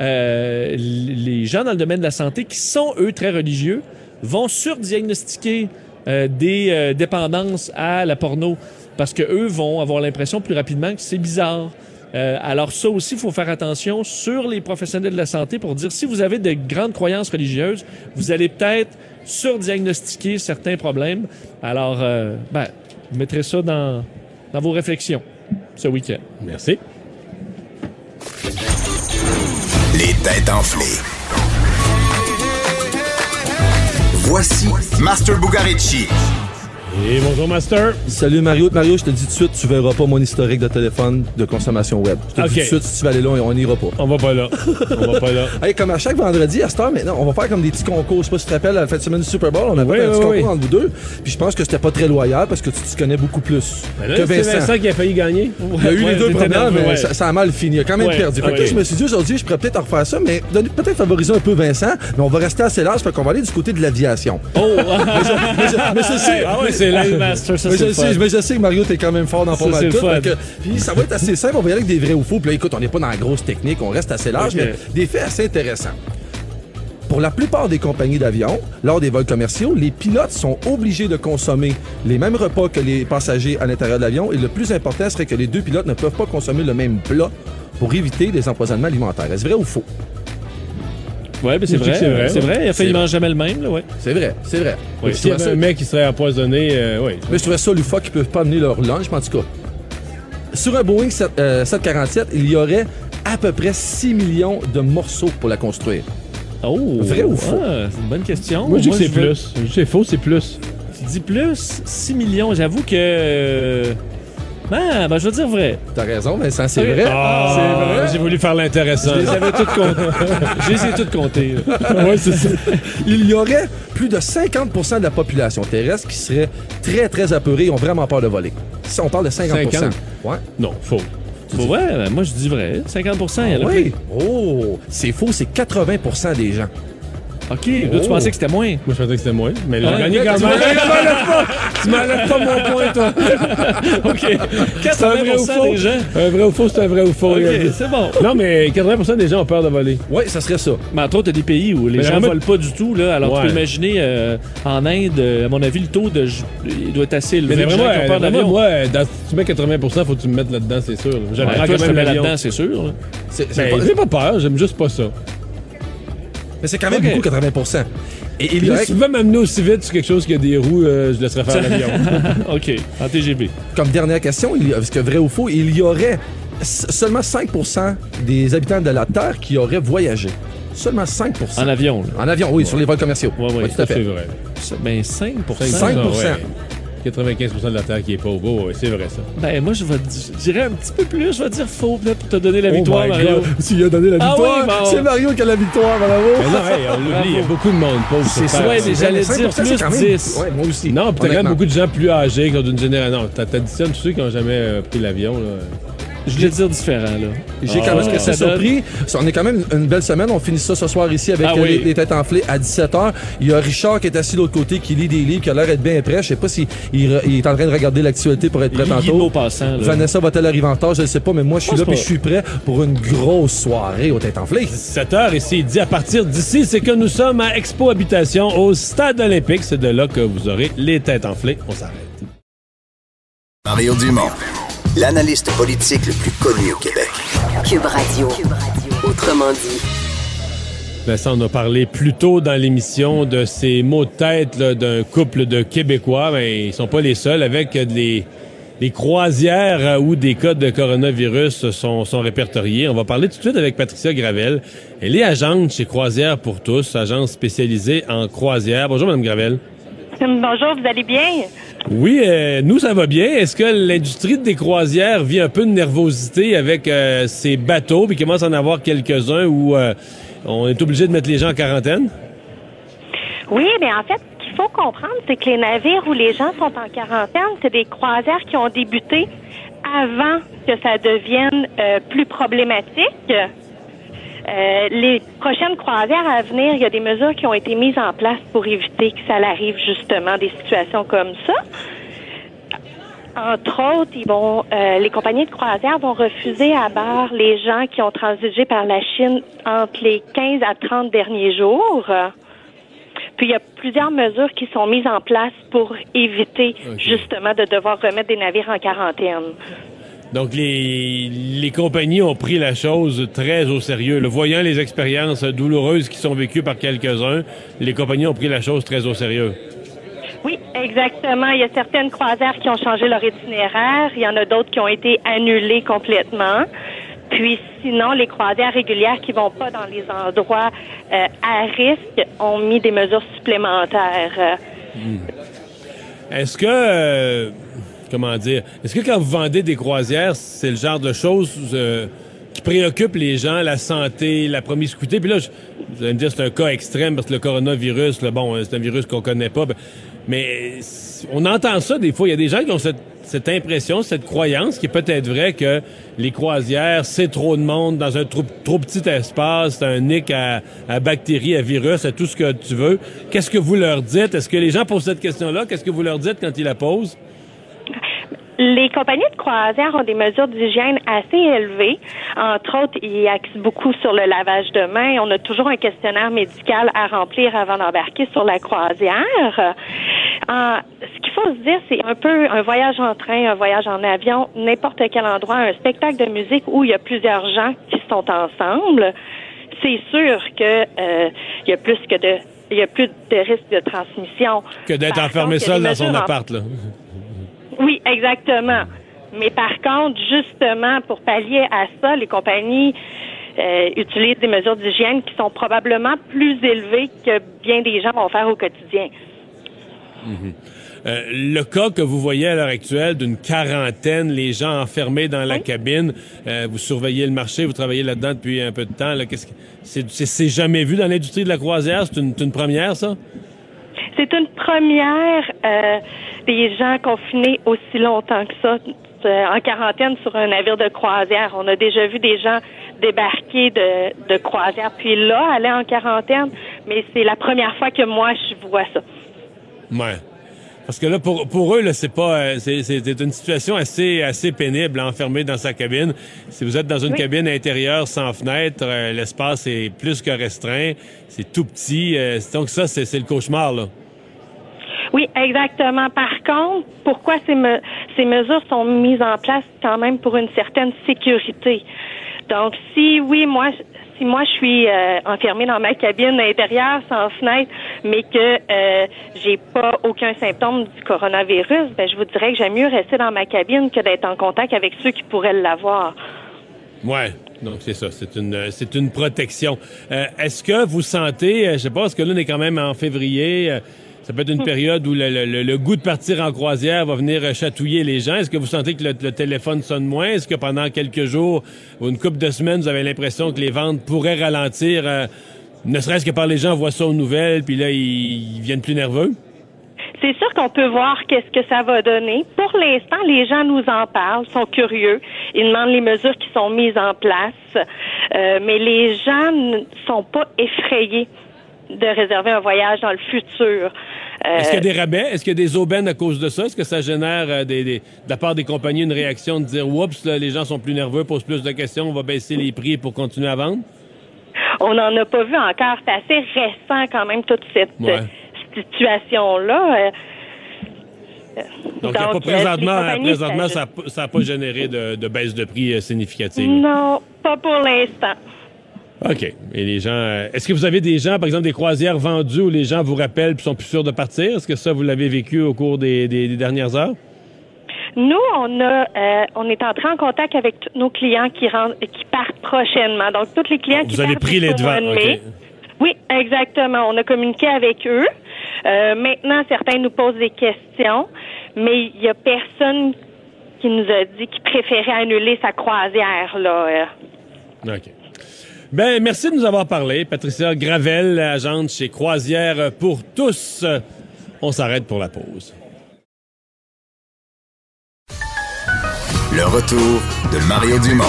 euh, les gens dans le domaine de la santé qui sont, eux, très religieux, vont surdiagnostiquer euh, des euh, dépendances à la porno parce que eux vont avoir l'impression plus rapidement que c'est bizarre. Euh, alors ça aussi, il faut faire attention sur les professionnels de la santé pour dire si vous avez de grandes croyances religieuses, vous allez peut-être surdiagnostiquer certains problèmes. Alors, euh, ben, vous mettrez ça dans, dans vos réflexions ce week-end. Merci. Les têtes enflées. Voici Master Bugarici. Et bonjour, Master. Salut Mario. Mario, je te dis tout de suite, tu verras pas mon historique de téléphone de consommation web. Je te dis tout de suite, si tu vas aller là, on n'ira pas. On va pas là. On va pas là. Hey, comme à chaque vendredi, à cette heure maintenant, on va faire comme des petits concours. Je sais pas si tu te rappelles, la fin de semaine du Super Bowl, on a Oui, fait un oui, petit oui. concours entre vous deux. Puis je pense que c'était pas très loyal parce que tu te connais beaucoup plus Ben là, que c'est Vincent. Vincent qui a failli gagner. Il y a eu Ouais, les deux premières, mais ouais. ça, ça a mal fini. Il a quand même Ouais, perdu. Fait que là, je me suis dit aujourd'hui, je pourrais peut-être en refaire ça, mais peut-être favoriser un peu Vincent, mais on va rester assez large, fait qu'on va aller du côté de l'aviation. Oh! Mais je, mais je- mais je sais, Ah ouais, c'est Live Master, ça mais c'est je le sais, mais je sais que Mario, t'es quand même fort dans pas mal tout. le Puis ça va être assez simple, on va y aller avec des vrais ou faux. Puis là, écoute, on n'est pas dans la grosse technique, on reste assez large, mais des faits assez intéressants. Pour la plupart des compagnies d'avion, lors des vols commerciaux, les pilotes sont obligés de consommer les mêmes repas que les passagers à l'intérieur de l'avion et le plus important serait que les deux pilotes ne peuvent pas consommer le même plat pour éviter des empoisonnements alimentaires. Est-ce vrai ou faux? Ouais, mais c'est vrai. c'est vrai. C'est vrai. Il a jamais le même, là, ouais. C'est vrai, c'est vrai. S'il y trouvais avait ça- un mec qui serait empoisonné, euh, oui. Mais je trouvais ça loufoque qu'ils peuvent pas amener leur lunch, mais en tout cas. Sur un Boeing 7, euh, 747, il y aurait à peu près 6 millions de morceaux pour la construire. Oh! Vrai ou faux? Ah, c'est une bonne question. Moi, je dis que c'est plus. Je dis que c'est faux, c'est plus. Tu dis plus? 6 millions. J'avoue que. Ah, ben, je vais dire vrai. T'as raison, Vincent, c'est vrai. Ah, c'est vrai. J'ai voulu faire l'intéressant. Je les avais toutes comptées. je les ai toutes comptées. ouais, c'est ça. Il y aurait plus de 50% de la population terrestre qui serait très, très apeurée et ont vraiment peur de voler. Si on parle de 50 50? Ouais. Non, faux. Bon, ouais, ben, moi, je dis vrai. 50 il y en a oui? Oh, c'est faux, c'est 80% des gens. OK. Là, tu Oh. pensais que c'était moins. Moi, je pensais que c'était moi. Mais j'ai gagné quand tu même. Tu m'enlèves pas mon point, toi. OK. C'est un vrai ou 80 faux? des gens. Un vrai ou faux, c'est un vrai ou faux. OK, c'est bon. Non, mais 80% des gens ont peur de voler. Oui, ça serait ça. Mais entre autres, t'as des pays où les Mais gens vraiment- volent pas du tout. Là. Alors, tu Ouais. peux imaginer, euh, en Inde, euh, à mon avis, le taux de, il doit être assez élevé. Mais vraiment, gens qui ont peur vraiment, d'avion. moi, dans- si tu mets 80% faut que tu me mettes là-dedans, c'est sûr. là. J'aime Ouais, quand même là-dedans, c'est sûr. j'ai pas peur, j'aime juste pas ça. Mais c'est quand même beaucoup, 80 Et il y Là, aurait, si tu veux m'amener aussi vite sur quelque chose qui a des roues, euh, je laisserais faire l'avion. OK. En TGV. comme dernière question, il y a, parce que vrai ou faux, il y aurait seulement 5% des habitants de la Terre qui auraient voyagé. Seulement 5% En avion. là. En avion, oui, sur les vols commerciaux. Ouais, Oui, tout à c'est fait. vrai. Ça, Ben, 5 5 ouais. 95% de la Terre qui est pauvre. Oh, ouais, c'est vrai ça. Ben, moi, je, vais, je dirais un petit peu plus. Je vais dire faux, peut-être, pour te donner la Oh victoire, my Mario. God. S'il a donné la Ah victoire, oui, bon. c'est Mario qui a la victoire, bravo. Mais non, hey, on l'oublie, il y a beaucoup de monde pauvre. C'est ça, Ouais, mais j'allais 5%, dire c'est plus même- 10. Ouais, moi aussi. Non, puis t'as quand même beaucoup de gens plus âgés qui ont d'une génération. Non, t'a- t'additionnes tous ceux qui n'ont jamais euh, pris l'avion. là. Je vais dire différent, là. J'ai Ah, quand même parce que donne- surpris. On est quand même une belle semaine. On finit ça ce soir ici avec Ah euh, oui. les, les têtes enflées à 17h. Il y a Richard qui est assis de l'autre côté, qui lit des livres, qui a l'air d'être bien prêt. Je sais pas s'il il, est en train de regarder l'actualité pour être prêt tantôt. Vanessa va-t-elle arriver en retard? Je ne sais pas, mais moi, je suis là et je suis prêt pour une grosse soirée aux têtes enflées. 17 h et c'est dit à partir d'ici, c'est que nous sommes à Expo Habitation au Stade olympique. C'est de là que vous aurez les têtes enflées. On s'arrête. Mario Dumont. L'analyste politique le plus connu au Québec. Cube Radio. Autrement dit. Vincent, on a parlé plus tôt dans l'émission de ces mots de tête d'un couple de Québécois, mais ils sont pas les seuls avec des, des croisières euh, où des cas de coronavirus sont, sont répertoriés. On va parler tout de suite avec Patricia Gravel. Elle est agente chez Croisière pour tous, agence spécialisée en croisière. Bonjour, Mme Gravel. Bonjour, vous allez bien? Oui, euh, nous, ça va bien. Est-ce que l'industrie des croisières vit un peu de nervosité avec euh, ces bateaux, puis commence à en avoir quelques-uns où euh, on est obligé de mettre les gens en quarantaine? Oui, mais en fait, ce qu'il faut comprendre, c'est que les navires où les gens sont en quarantaine, c'est des croisières qui ont débuté avant que ça devienne plus problématique. Euh, les prochaines croisières à venir, il y a des mesures qui ont été mises en place pour éviter que ça arrive justement des situations comme ça. Entre autres, ils vont, euh, les compagnies de croisière vont refuser à bord les gens qui ont transigé par la Chine entre les 15 à 30 derniers jours. Puis il y a plusieurs mesures qui sont mises en place pour éviter justement de devoir remettre des navires en quarantaine. Donc, les, les compagnies ont pris la chose très au sérieux. Le voyant les expériences douloureuses qui sont vécues par quelques-uns, les compagnies ont pris la chose très au sérieux. Oui, exactement. Il y a certaines croisières qui ont changé leur itinéraire. Il y en a d'autres qui ont été annulées complètement. Puis sinon, les croisières régulières qui vont pas dans les endroits euh, à risque ont mis des mesures supplémentaires. Est-ce que, euh, comment dire, est-ce que quand vous vendez des croisières, c'est le genre de choses euh, qui préoccupent les gens, la santé, la promiscuité? Puis là, je- vous allez me dire, c'est un cas extrême parce que le coronavirus, là, bon, euh, c'est un virus qu'on connaît pas. ben, Mais on entend ça des fois. Il y a des gens qui ont cette, cette impression, cette croyance qui est peut-être vrai que les croisières, c'est trop de monde dans un trop, trop petit espace, c'est un nick à, à bactéries, à virus, à tout ce que tu veux. Qu'est-ce que vous leur dites? Est-ce que les gens posent cette question-là? Qu'est-ce que vous leur dites quand ils la posent? Les compagnies de croisière ont des mesures d'hygiène assez élevées. Entre autres, ils axent beaucoup sur le lavage de mains. On a toujours un questionnaire médical à remplir avant d'embarquer sur la croisière. Euh, ce qu'il faut se dire, c'est un peu un voyage en train, un voyage en avion, n'importe quel endroit, un spectacle de musique où il y a plusieurs gens qui sont ensemble. C'est sûr que euh, il y a plus que de il y a plus de risque de transmission. Que d'être enfermé seul dans son appart, là. oui, exactement. Mais par contre, justement, pour pallier à ça, les compagnies euh, utilisent des mesures d'hygiène qui sont probablement plus élevées que bien des gens vont faire au quotidien. Mhm. Euh, le cas que vous voyez à l'heure actuelle d'une quarantaine, les gens enfermés dans la cabine, euh, vous surveillez le marché, vous travaillez là-dedans depuis un peu de temps. là. Qu'est-ce que- c'est, c'est- c'est jamais vu dans l'industrie de la croisière? C'est une, c'est une première, ça? C'est une première euh, des gens confinés aussi longtemps que ça, euh, en quarantaine sur un navire de croisière. On a déjà vu des gens débarquer de, de croisière, puis là, aller en quarantaine, mais c'est la première fois que moi, je vois ça. Ouais. Parce que là, pour, pour eux, là, c'est pas, euh, c'est, une situation assez, assez pénible, enfermé dans sa cabine. Si vous êtes dans une Oui. cabine intérieure sans fenêtre, euh, l'espace est plus que restreint. C'est tout petit. euh, donc ça, c'est, c'est le cauchemar, là. Oui, exactement. Par contre, pourquoi ces, me- ces mesures sont mises en place quand même pour une certaine sécurité? Donc, si oui, moi, si moi je suis euh, enfermée dans ma cabine intérieure sans fenêtre, mais que euh, j'ai pas aucun symptôme du coronavirus, ben je vous dirais que j'aime mieux rester dans ma cabine que d'être en contact avec ceux qui pourraient l'avoir. Ouais. Donc c'est ça, c'est une euh, c'est une protection. Euh, Est-ce que vous sentez, euh, je sais pas, que là on est quand même en février, ça peut être une période où le, goût de partir en croisière va venir euh, chatouiller les gens. Est-ce que vous sentez que le, téléphone sonne moins? Est-ce que pendant quelques jours ou une couple de semaines, vous avez l'impression que les ventes pourraient ralentir, euh, ne serait-ce que par les gens voient ça aux nouvelles, puis là ils, ils viennent plus nerveux? C'est sûr qu'on peut voir qu'est-ce que ça va donner. Pour l'instant, les gens nous en parlent, sont curieux. Ils demandent les mesures qui sont mises en place. Euh, mais les gens ne sont pas effrayés de réserver un voyage dans le futur. Euh, Est-ce qu'il y a des rabais? Est-ce qu'il y a des aubaines à cause de ça? Est-ce que ça génère euh, des, des- de la part des compagnies une réaction de dire Oups, là, les gens sont plus nerveux, posent plus de questions, on va baisser les prix pour continuer à vendre? on n'en a pas vu encore. C'est assez récent quand même toute cette Ouais. euh, situation-là. Euh, Donc, y a pas euh, présentement, présentement ça n'a pas généré de, de baisse de prix euh, significative. Non, pas pour l'instant. OK. Et les gens. euh, Est-ce que vous avez des gens, par exemple, des croisières vendues où les gens vous rappellent et sont plus sûrs de partir? Est-ce que ça, vous l'avez vécu au cours des, des- des dernières heures? Nous, on a, euh, on est entré en contact avec tous nos clients qui rentrent, qui partent prochainement. Donc, tous les clients qui Vous avez partent pris les devants. Oui, exactement. On a communiqué avec eux. Euh, maintenant, certains nous posent des questions, mais il y a personne qui nous a dit qu'il préférait annuler sa croisière. Là. OK. Ben, merci de nous avoir parlé. Patricia Gravel, agente chez Croisière pour tous. On s'arrête pour la pause. Le retour de Mario Dumont.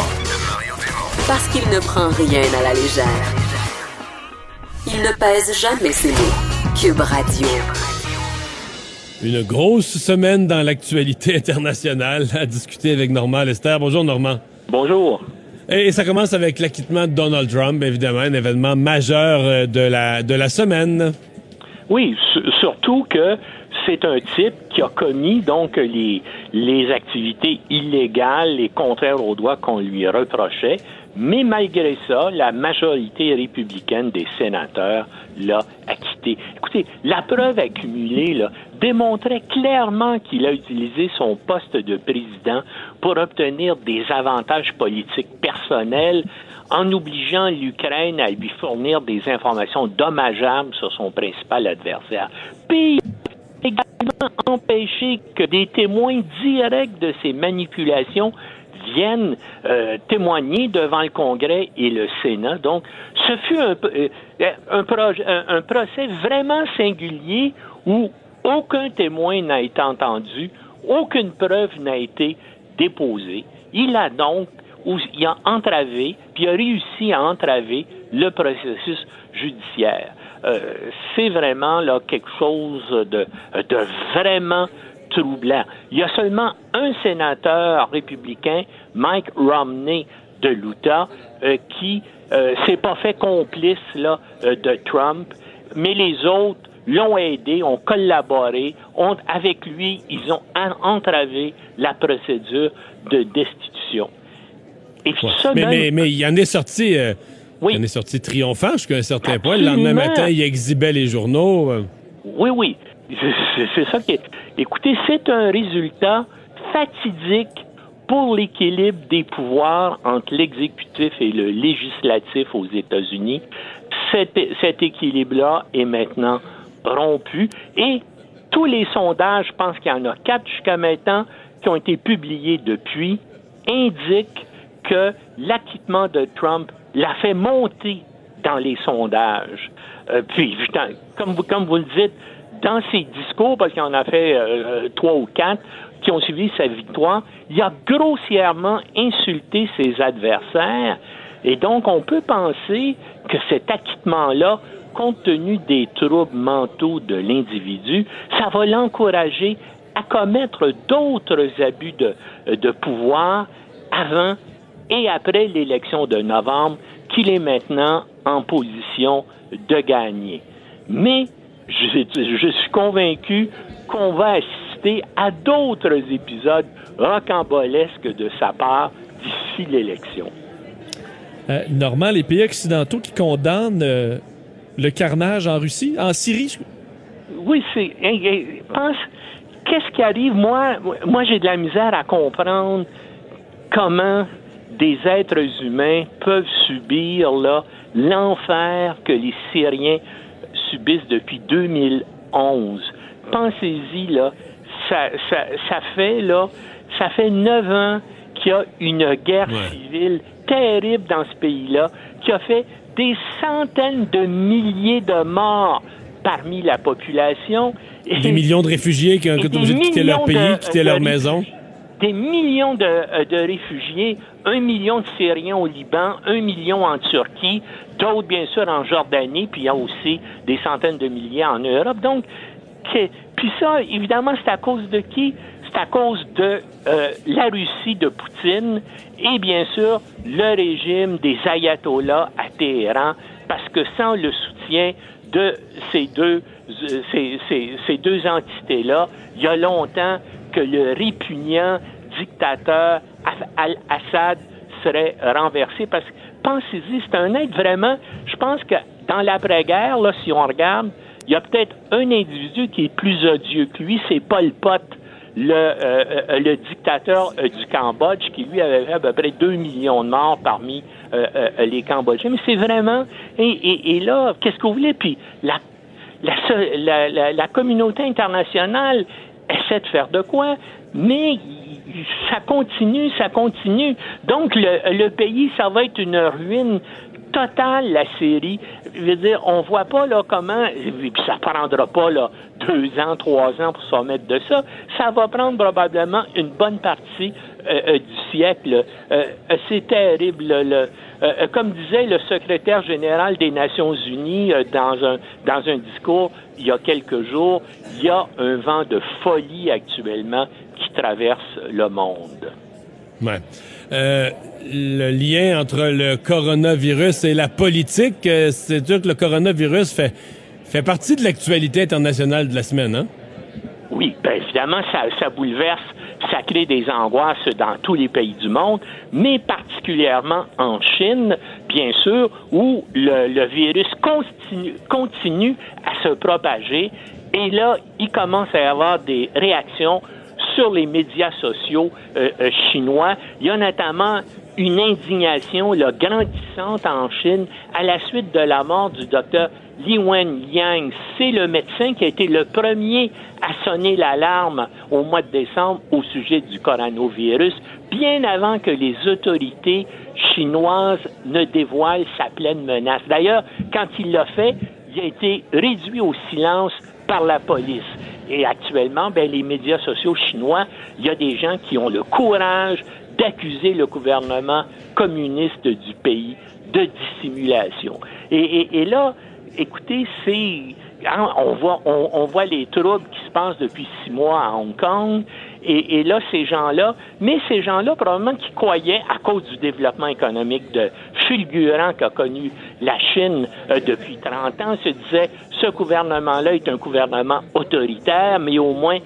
Parce qu'il ne prend rien à la légère. Il ne pèse jamais ses mots. Cube Radio. Une grosse semaine dans l'actualité internationale à discuter avec Normand Lester. Bonjour, Normand. Bonjour. Et ça commence avec l'acquittement de Donald Trump, évidemment, un événement majeur euh, de la, de la semaine. Oui, su- surtout que c'est un type qui a commis donc les, les activités illégales et contraires aux droits qu'on lui reprochait, mais malgré ça, la majorité républicaine des sénateurs l'a acquitté. Écoutez, la preuve accumulée là, démontrait clairement qu'il a utilisé son poste de président pour obtenir des avantages politiques personnels en obligeant l'Ukraine à lui fournir des informations dommageables sur son principal adversaire. Également empêcher que des témoins directs de ces manipulations viennent euh, témoigner devant le Congrès et le Sénat. Donc, ce fut un, euh, un, un- procès vraiment singulier où aucun témoin n'a été entendu, aucune preuve n'a été déposée. Il a donc il a entravé, puis a réussi à entraver le processus judiciaire. Euh, c'est vraiment là quelque chose de, de vraiment troublant. Il y a seulement un sénateur républicain, Mike Romney de l'Utah, euh, qui euh, s'est pas fait complice là euh, de Trump, mais les autres l'ont aidé, ont collaboré, ont avec lui, ils ont en- entravé la procédure de destitution. Et puis ça, Mais, mais, mais il en est sorti. euh, Il en est sorti triomphant jusqu'à un certain point. Le lendemain matin, il exhibait les journaux. euh. Oui, oui. C'est- C'est ça qui est. Écoutez, c'est un résultat fatidique pour l'équilibre des pouvoirs entre l'exécutif et le législatif aux États-Unis. Cet, cet équilibre-là est maintenant rompu et tous les sondages, je pense qu'il y en a quatre jusqu'à maintenant, qui ont été publiés depuis, indiquent que l'acquittement de Trump l'a fait monter dans les sondages. Euh, puis, comme vous, comme vous le dites, dans ses discours, parce qu'il en a fait euh, trois ou quatre qui ont suivi sa victoire, il a grossièrement insulté ses adversaires. Et donc, on peut penser que cet acquittement-là, compte tenu des troubles mentaux de l'individu, ça va l'encourager à commettre d'autres abus de, de pouvoir avant et après l'élection de novembre qu'il est maintenant en position de gagner. Mais je, je suis convaincu qu'on va assister à d'autres épisodes rocambolesques de sa part d'ici l'élection. Euh, Normand, les pays occidentaux qui condamnent euh, le carnage en Russie, en Syrie, Oui, c'est. hein, hein, Pense, qu'est-ce qui arrive? Moi, moi j'ai de la misère à comprendre comment des êtres humains peuvent subir là l'enfer que les Syriens subissent depuis 2011. Pensez-y là, ça, ça, ça fait là, ça fait neuf ans qu'il y a une guerre civile terrible dans ce pays-là, qui a fait des centaines de milliers de morts parmi la population. Des millions de réfugiés qui ont été obligés de quitter leur pays, de- quitter de leur maison. Des millions de, euh, de réfugiés, un million de Syriens au Liban, un million en Turquie, d'autres bien sûr en Jordanie, puis il y a aussi des centaines de milliers en Europe. Donc, que- puis ça, évidemment, c'est à cause de qui? C'est à cause de euh, la Russie de Poutine et bien sûr le régime des ayatollahs à Téhéran, parce que sans le soutien de ces deux euh, ces, ces- ces deux entités-là, il y a longtemps que le répugnant dictateur Al-Assad serait renversé parce que pensez-y, c'est un être vraiment, je pense que dans l'après-guerre, là, si on regarde, il y a peut-être un individu qui est plus odieux que lui, c'est Pol Pot, le, euh, euh, le dictateur euh, du Cambodge, qui lui avait fait à peu près 2 millions de morts parmi euh, euh, les Cambodgiens. Mais c'est vraiment... Et, et- et là, qu'est-ce que vous voulez? Puis la, la, la- la communauté internationale essaie de faire de quoi? Mais ça continue, ça continue. Donc, le, le pays, ça va être une ruine totale, la série. Je veux dire, on voit pas là comment, ça prendra pas là deux ans, trois ans pour se remettre de ça. Ça va prendre probablement une bonne partie euh, euh, du siècle. Euh, euh, c'est terrible. Euh, comme disait le secrétaire général des Nations Unies euh, dans un dans un discours il y a quelques jours, il y a un vent de folie actuellement qui traverse le monde. Ouais. Euh, le lien entre le coronavirus et la politique, c'est sûr que le coronavirus fait, fait partie de l'actualité internationale de la semaine, hein? Oui, bien évidemment, ça, ça bouleverse, ça crée des angoisses dans tous les pays du monde, mais particulièrement en Chine, bien sûr, où le, le virus continue, continue à se propager. Et là, il commence à y avoir des réactions sur les médias sociaux euh, euh, chinois. Il y a notamment une indignation là, grandissante en Chine à la suite de la mort du docteur Li Wenliang. C'est le médecin qui a été le premier à sonner l'alarme au mois de décembre au sujet du coronavirus, bien avant que les autorités chinoises ne dévoilent sa pleine menace. D'ailleurs, quand il l'a fait, il a été réduit au silence par la police. Et actuellement, ben, les médias sociaux chinois, il y a des gens qui ont le courage d'accuser le gouvernement communiste du pays de dissimulation. Et là, écoutez, c'est hein, on voit les troubles qui se passent depuis six mois à Hong Kong. Et, et là, ces gens-là, mais ces gens-là, probablement qui croyaient, à cause du développement économique de fulgurant qu'a connu la Chine euh, depuis 30 ans, se disaient, ce gouvernement-là est un gouvernement autoritaire, mais au moins,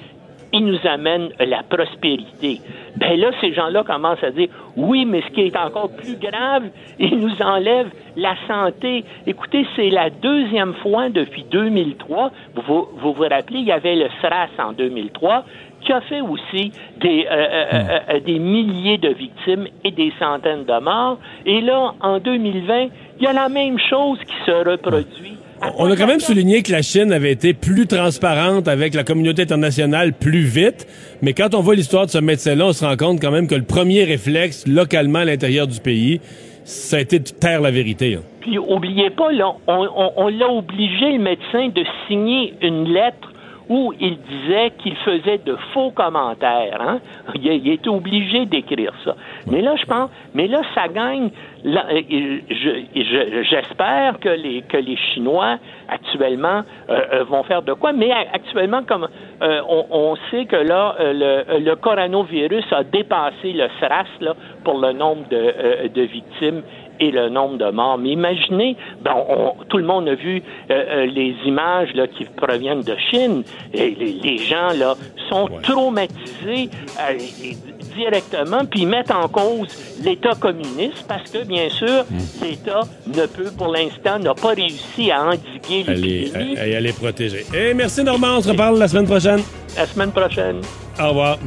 il nous amène la prospérité. Ben là, ces gens-là commencent à dire, oui, mais ce qui est encore plus grave, il nous enlève la santé. Écoutez, c'est la deuxième fois depuis 2003, vous vous, vous rappelez, il y avait le SRAS en 2003, qui a fait aussi des, euh, euh, euh, euh, des milliers de victimes et des centaines de morts. Et là, en 2020, il y a la même chose qui se reproduit. On a quand même souligné que la Chine avait été plus transparente avec la communauté internationale plus vite, mais quand on voit l'histoire de ce médecin-là, on se rend compte quand même que le premier réflexe, localement à l'intérieur du pays, ça a été de taire la vérité. hein. Puis oubliez pas, là, on, on- on l'a obligé, le médecin, de signer une lettre où il disait qu'il faisait de faux commentaires. Hein? Il, a- il était obligé d'écrire ça. Mais là, je pense, mais là, ça gagne. Là, euh, je- je- J'espère que les que les Chinois actuellement euh, euh, vont faire de quoi. Mais actuellement, comme euh, on, on sait que là, euh, le, le coronavirus a dépassé le SRAS là, pour le nombre de, euh, de victimes et le nombre de morts. Mais imaginez, ben, on- tout le monde a vu euh, les images là, qui proviennent de Chine. Et les, les gens là sont traumatisés euh, et- directement, puis mettent en cause l'État communiste parce que, bien sûr, l'État ne peut, pour l'instant, n'a pas réussi à endiguer l'épidémie. elle, elle est protégée. Et merci Normand, on se reparle la semaine prochaine. La semaine prochaine. Au revoir.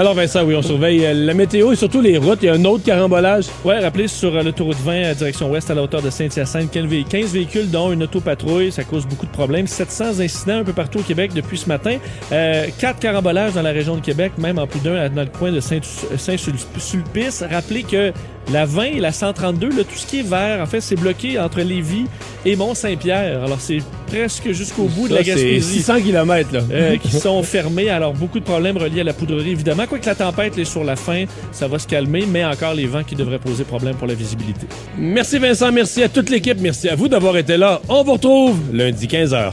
Alors Vincent, oui, on surveille euh, la météo et surtout les routes. Il y a un autre carambolage. Ouais, rappelez sur euh, l'autoroute 20 à direction ouest à la hauteur de Saint-Hyacinthe, 15 vé- 15 véhicules dont une autopatrouille, ça cause beaucoup de problèmes. 700 incidents un peu partout au Québec depuis ce matin. Euh, quatre carambolages dans la région de Québec, même en plus d'un dans le coin de Saint- Saint-Sulpice. Rappelez que la 20 et la 132, là, tout ce qui est vert, en fait, c'est bloqué entre Lévis et Mont-Saint-Pierre. Alors, c'est presque jusqu'au bout de la c'est Gaspésie. 600 kilomètres, là. Euh, qui sont fermés. Alors, beaucoup de problèmes reliés à la poudrerie, évidemment. Quoique la tempête est sur la fin, ça va se calmer, mais encore les vents qui devraient poser problème pour la visibilité. Merci Vincent, merci à toute l'équipe, merci à vous d'avoir été là. On vous retrouve lundi 15h.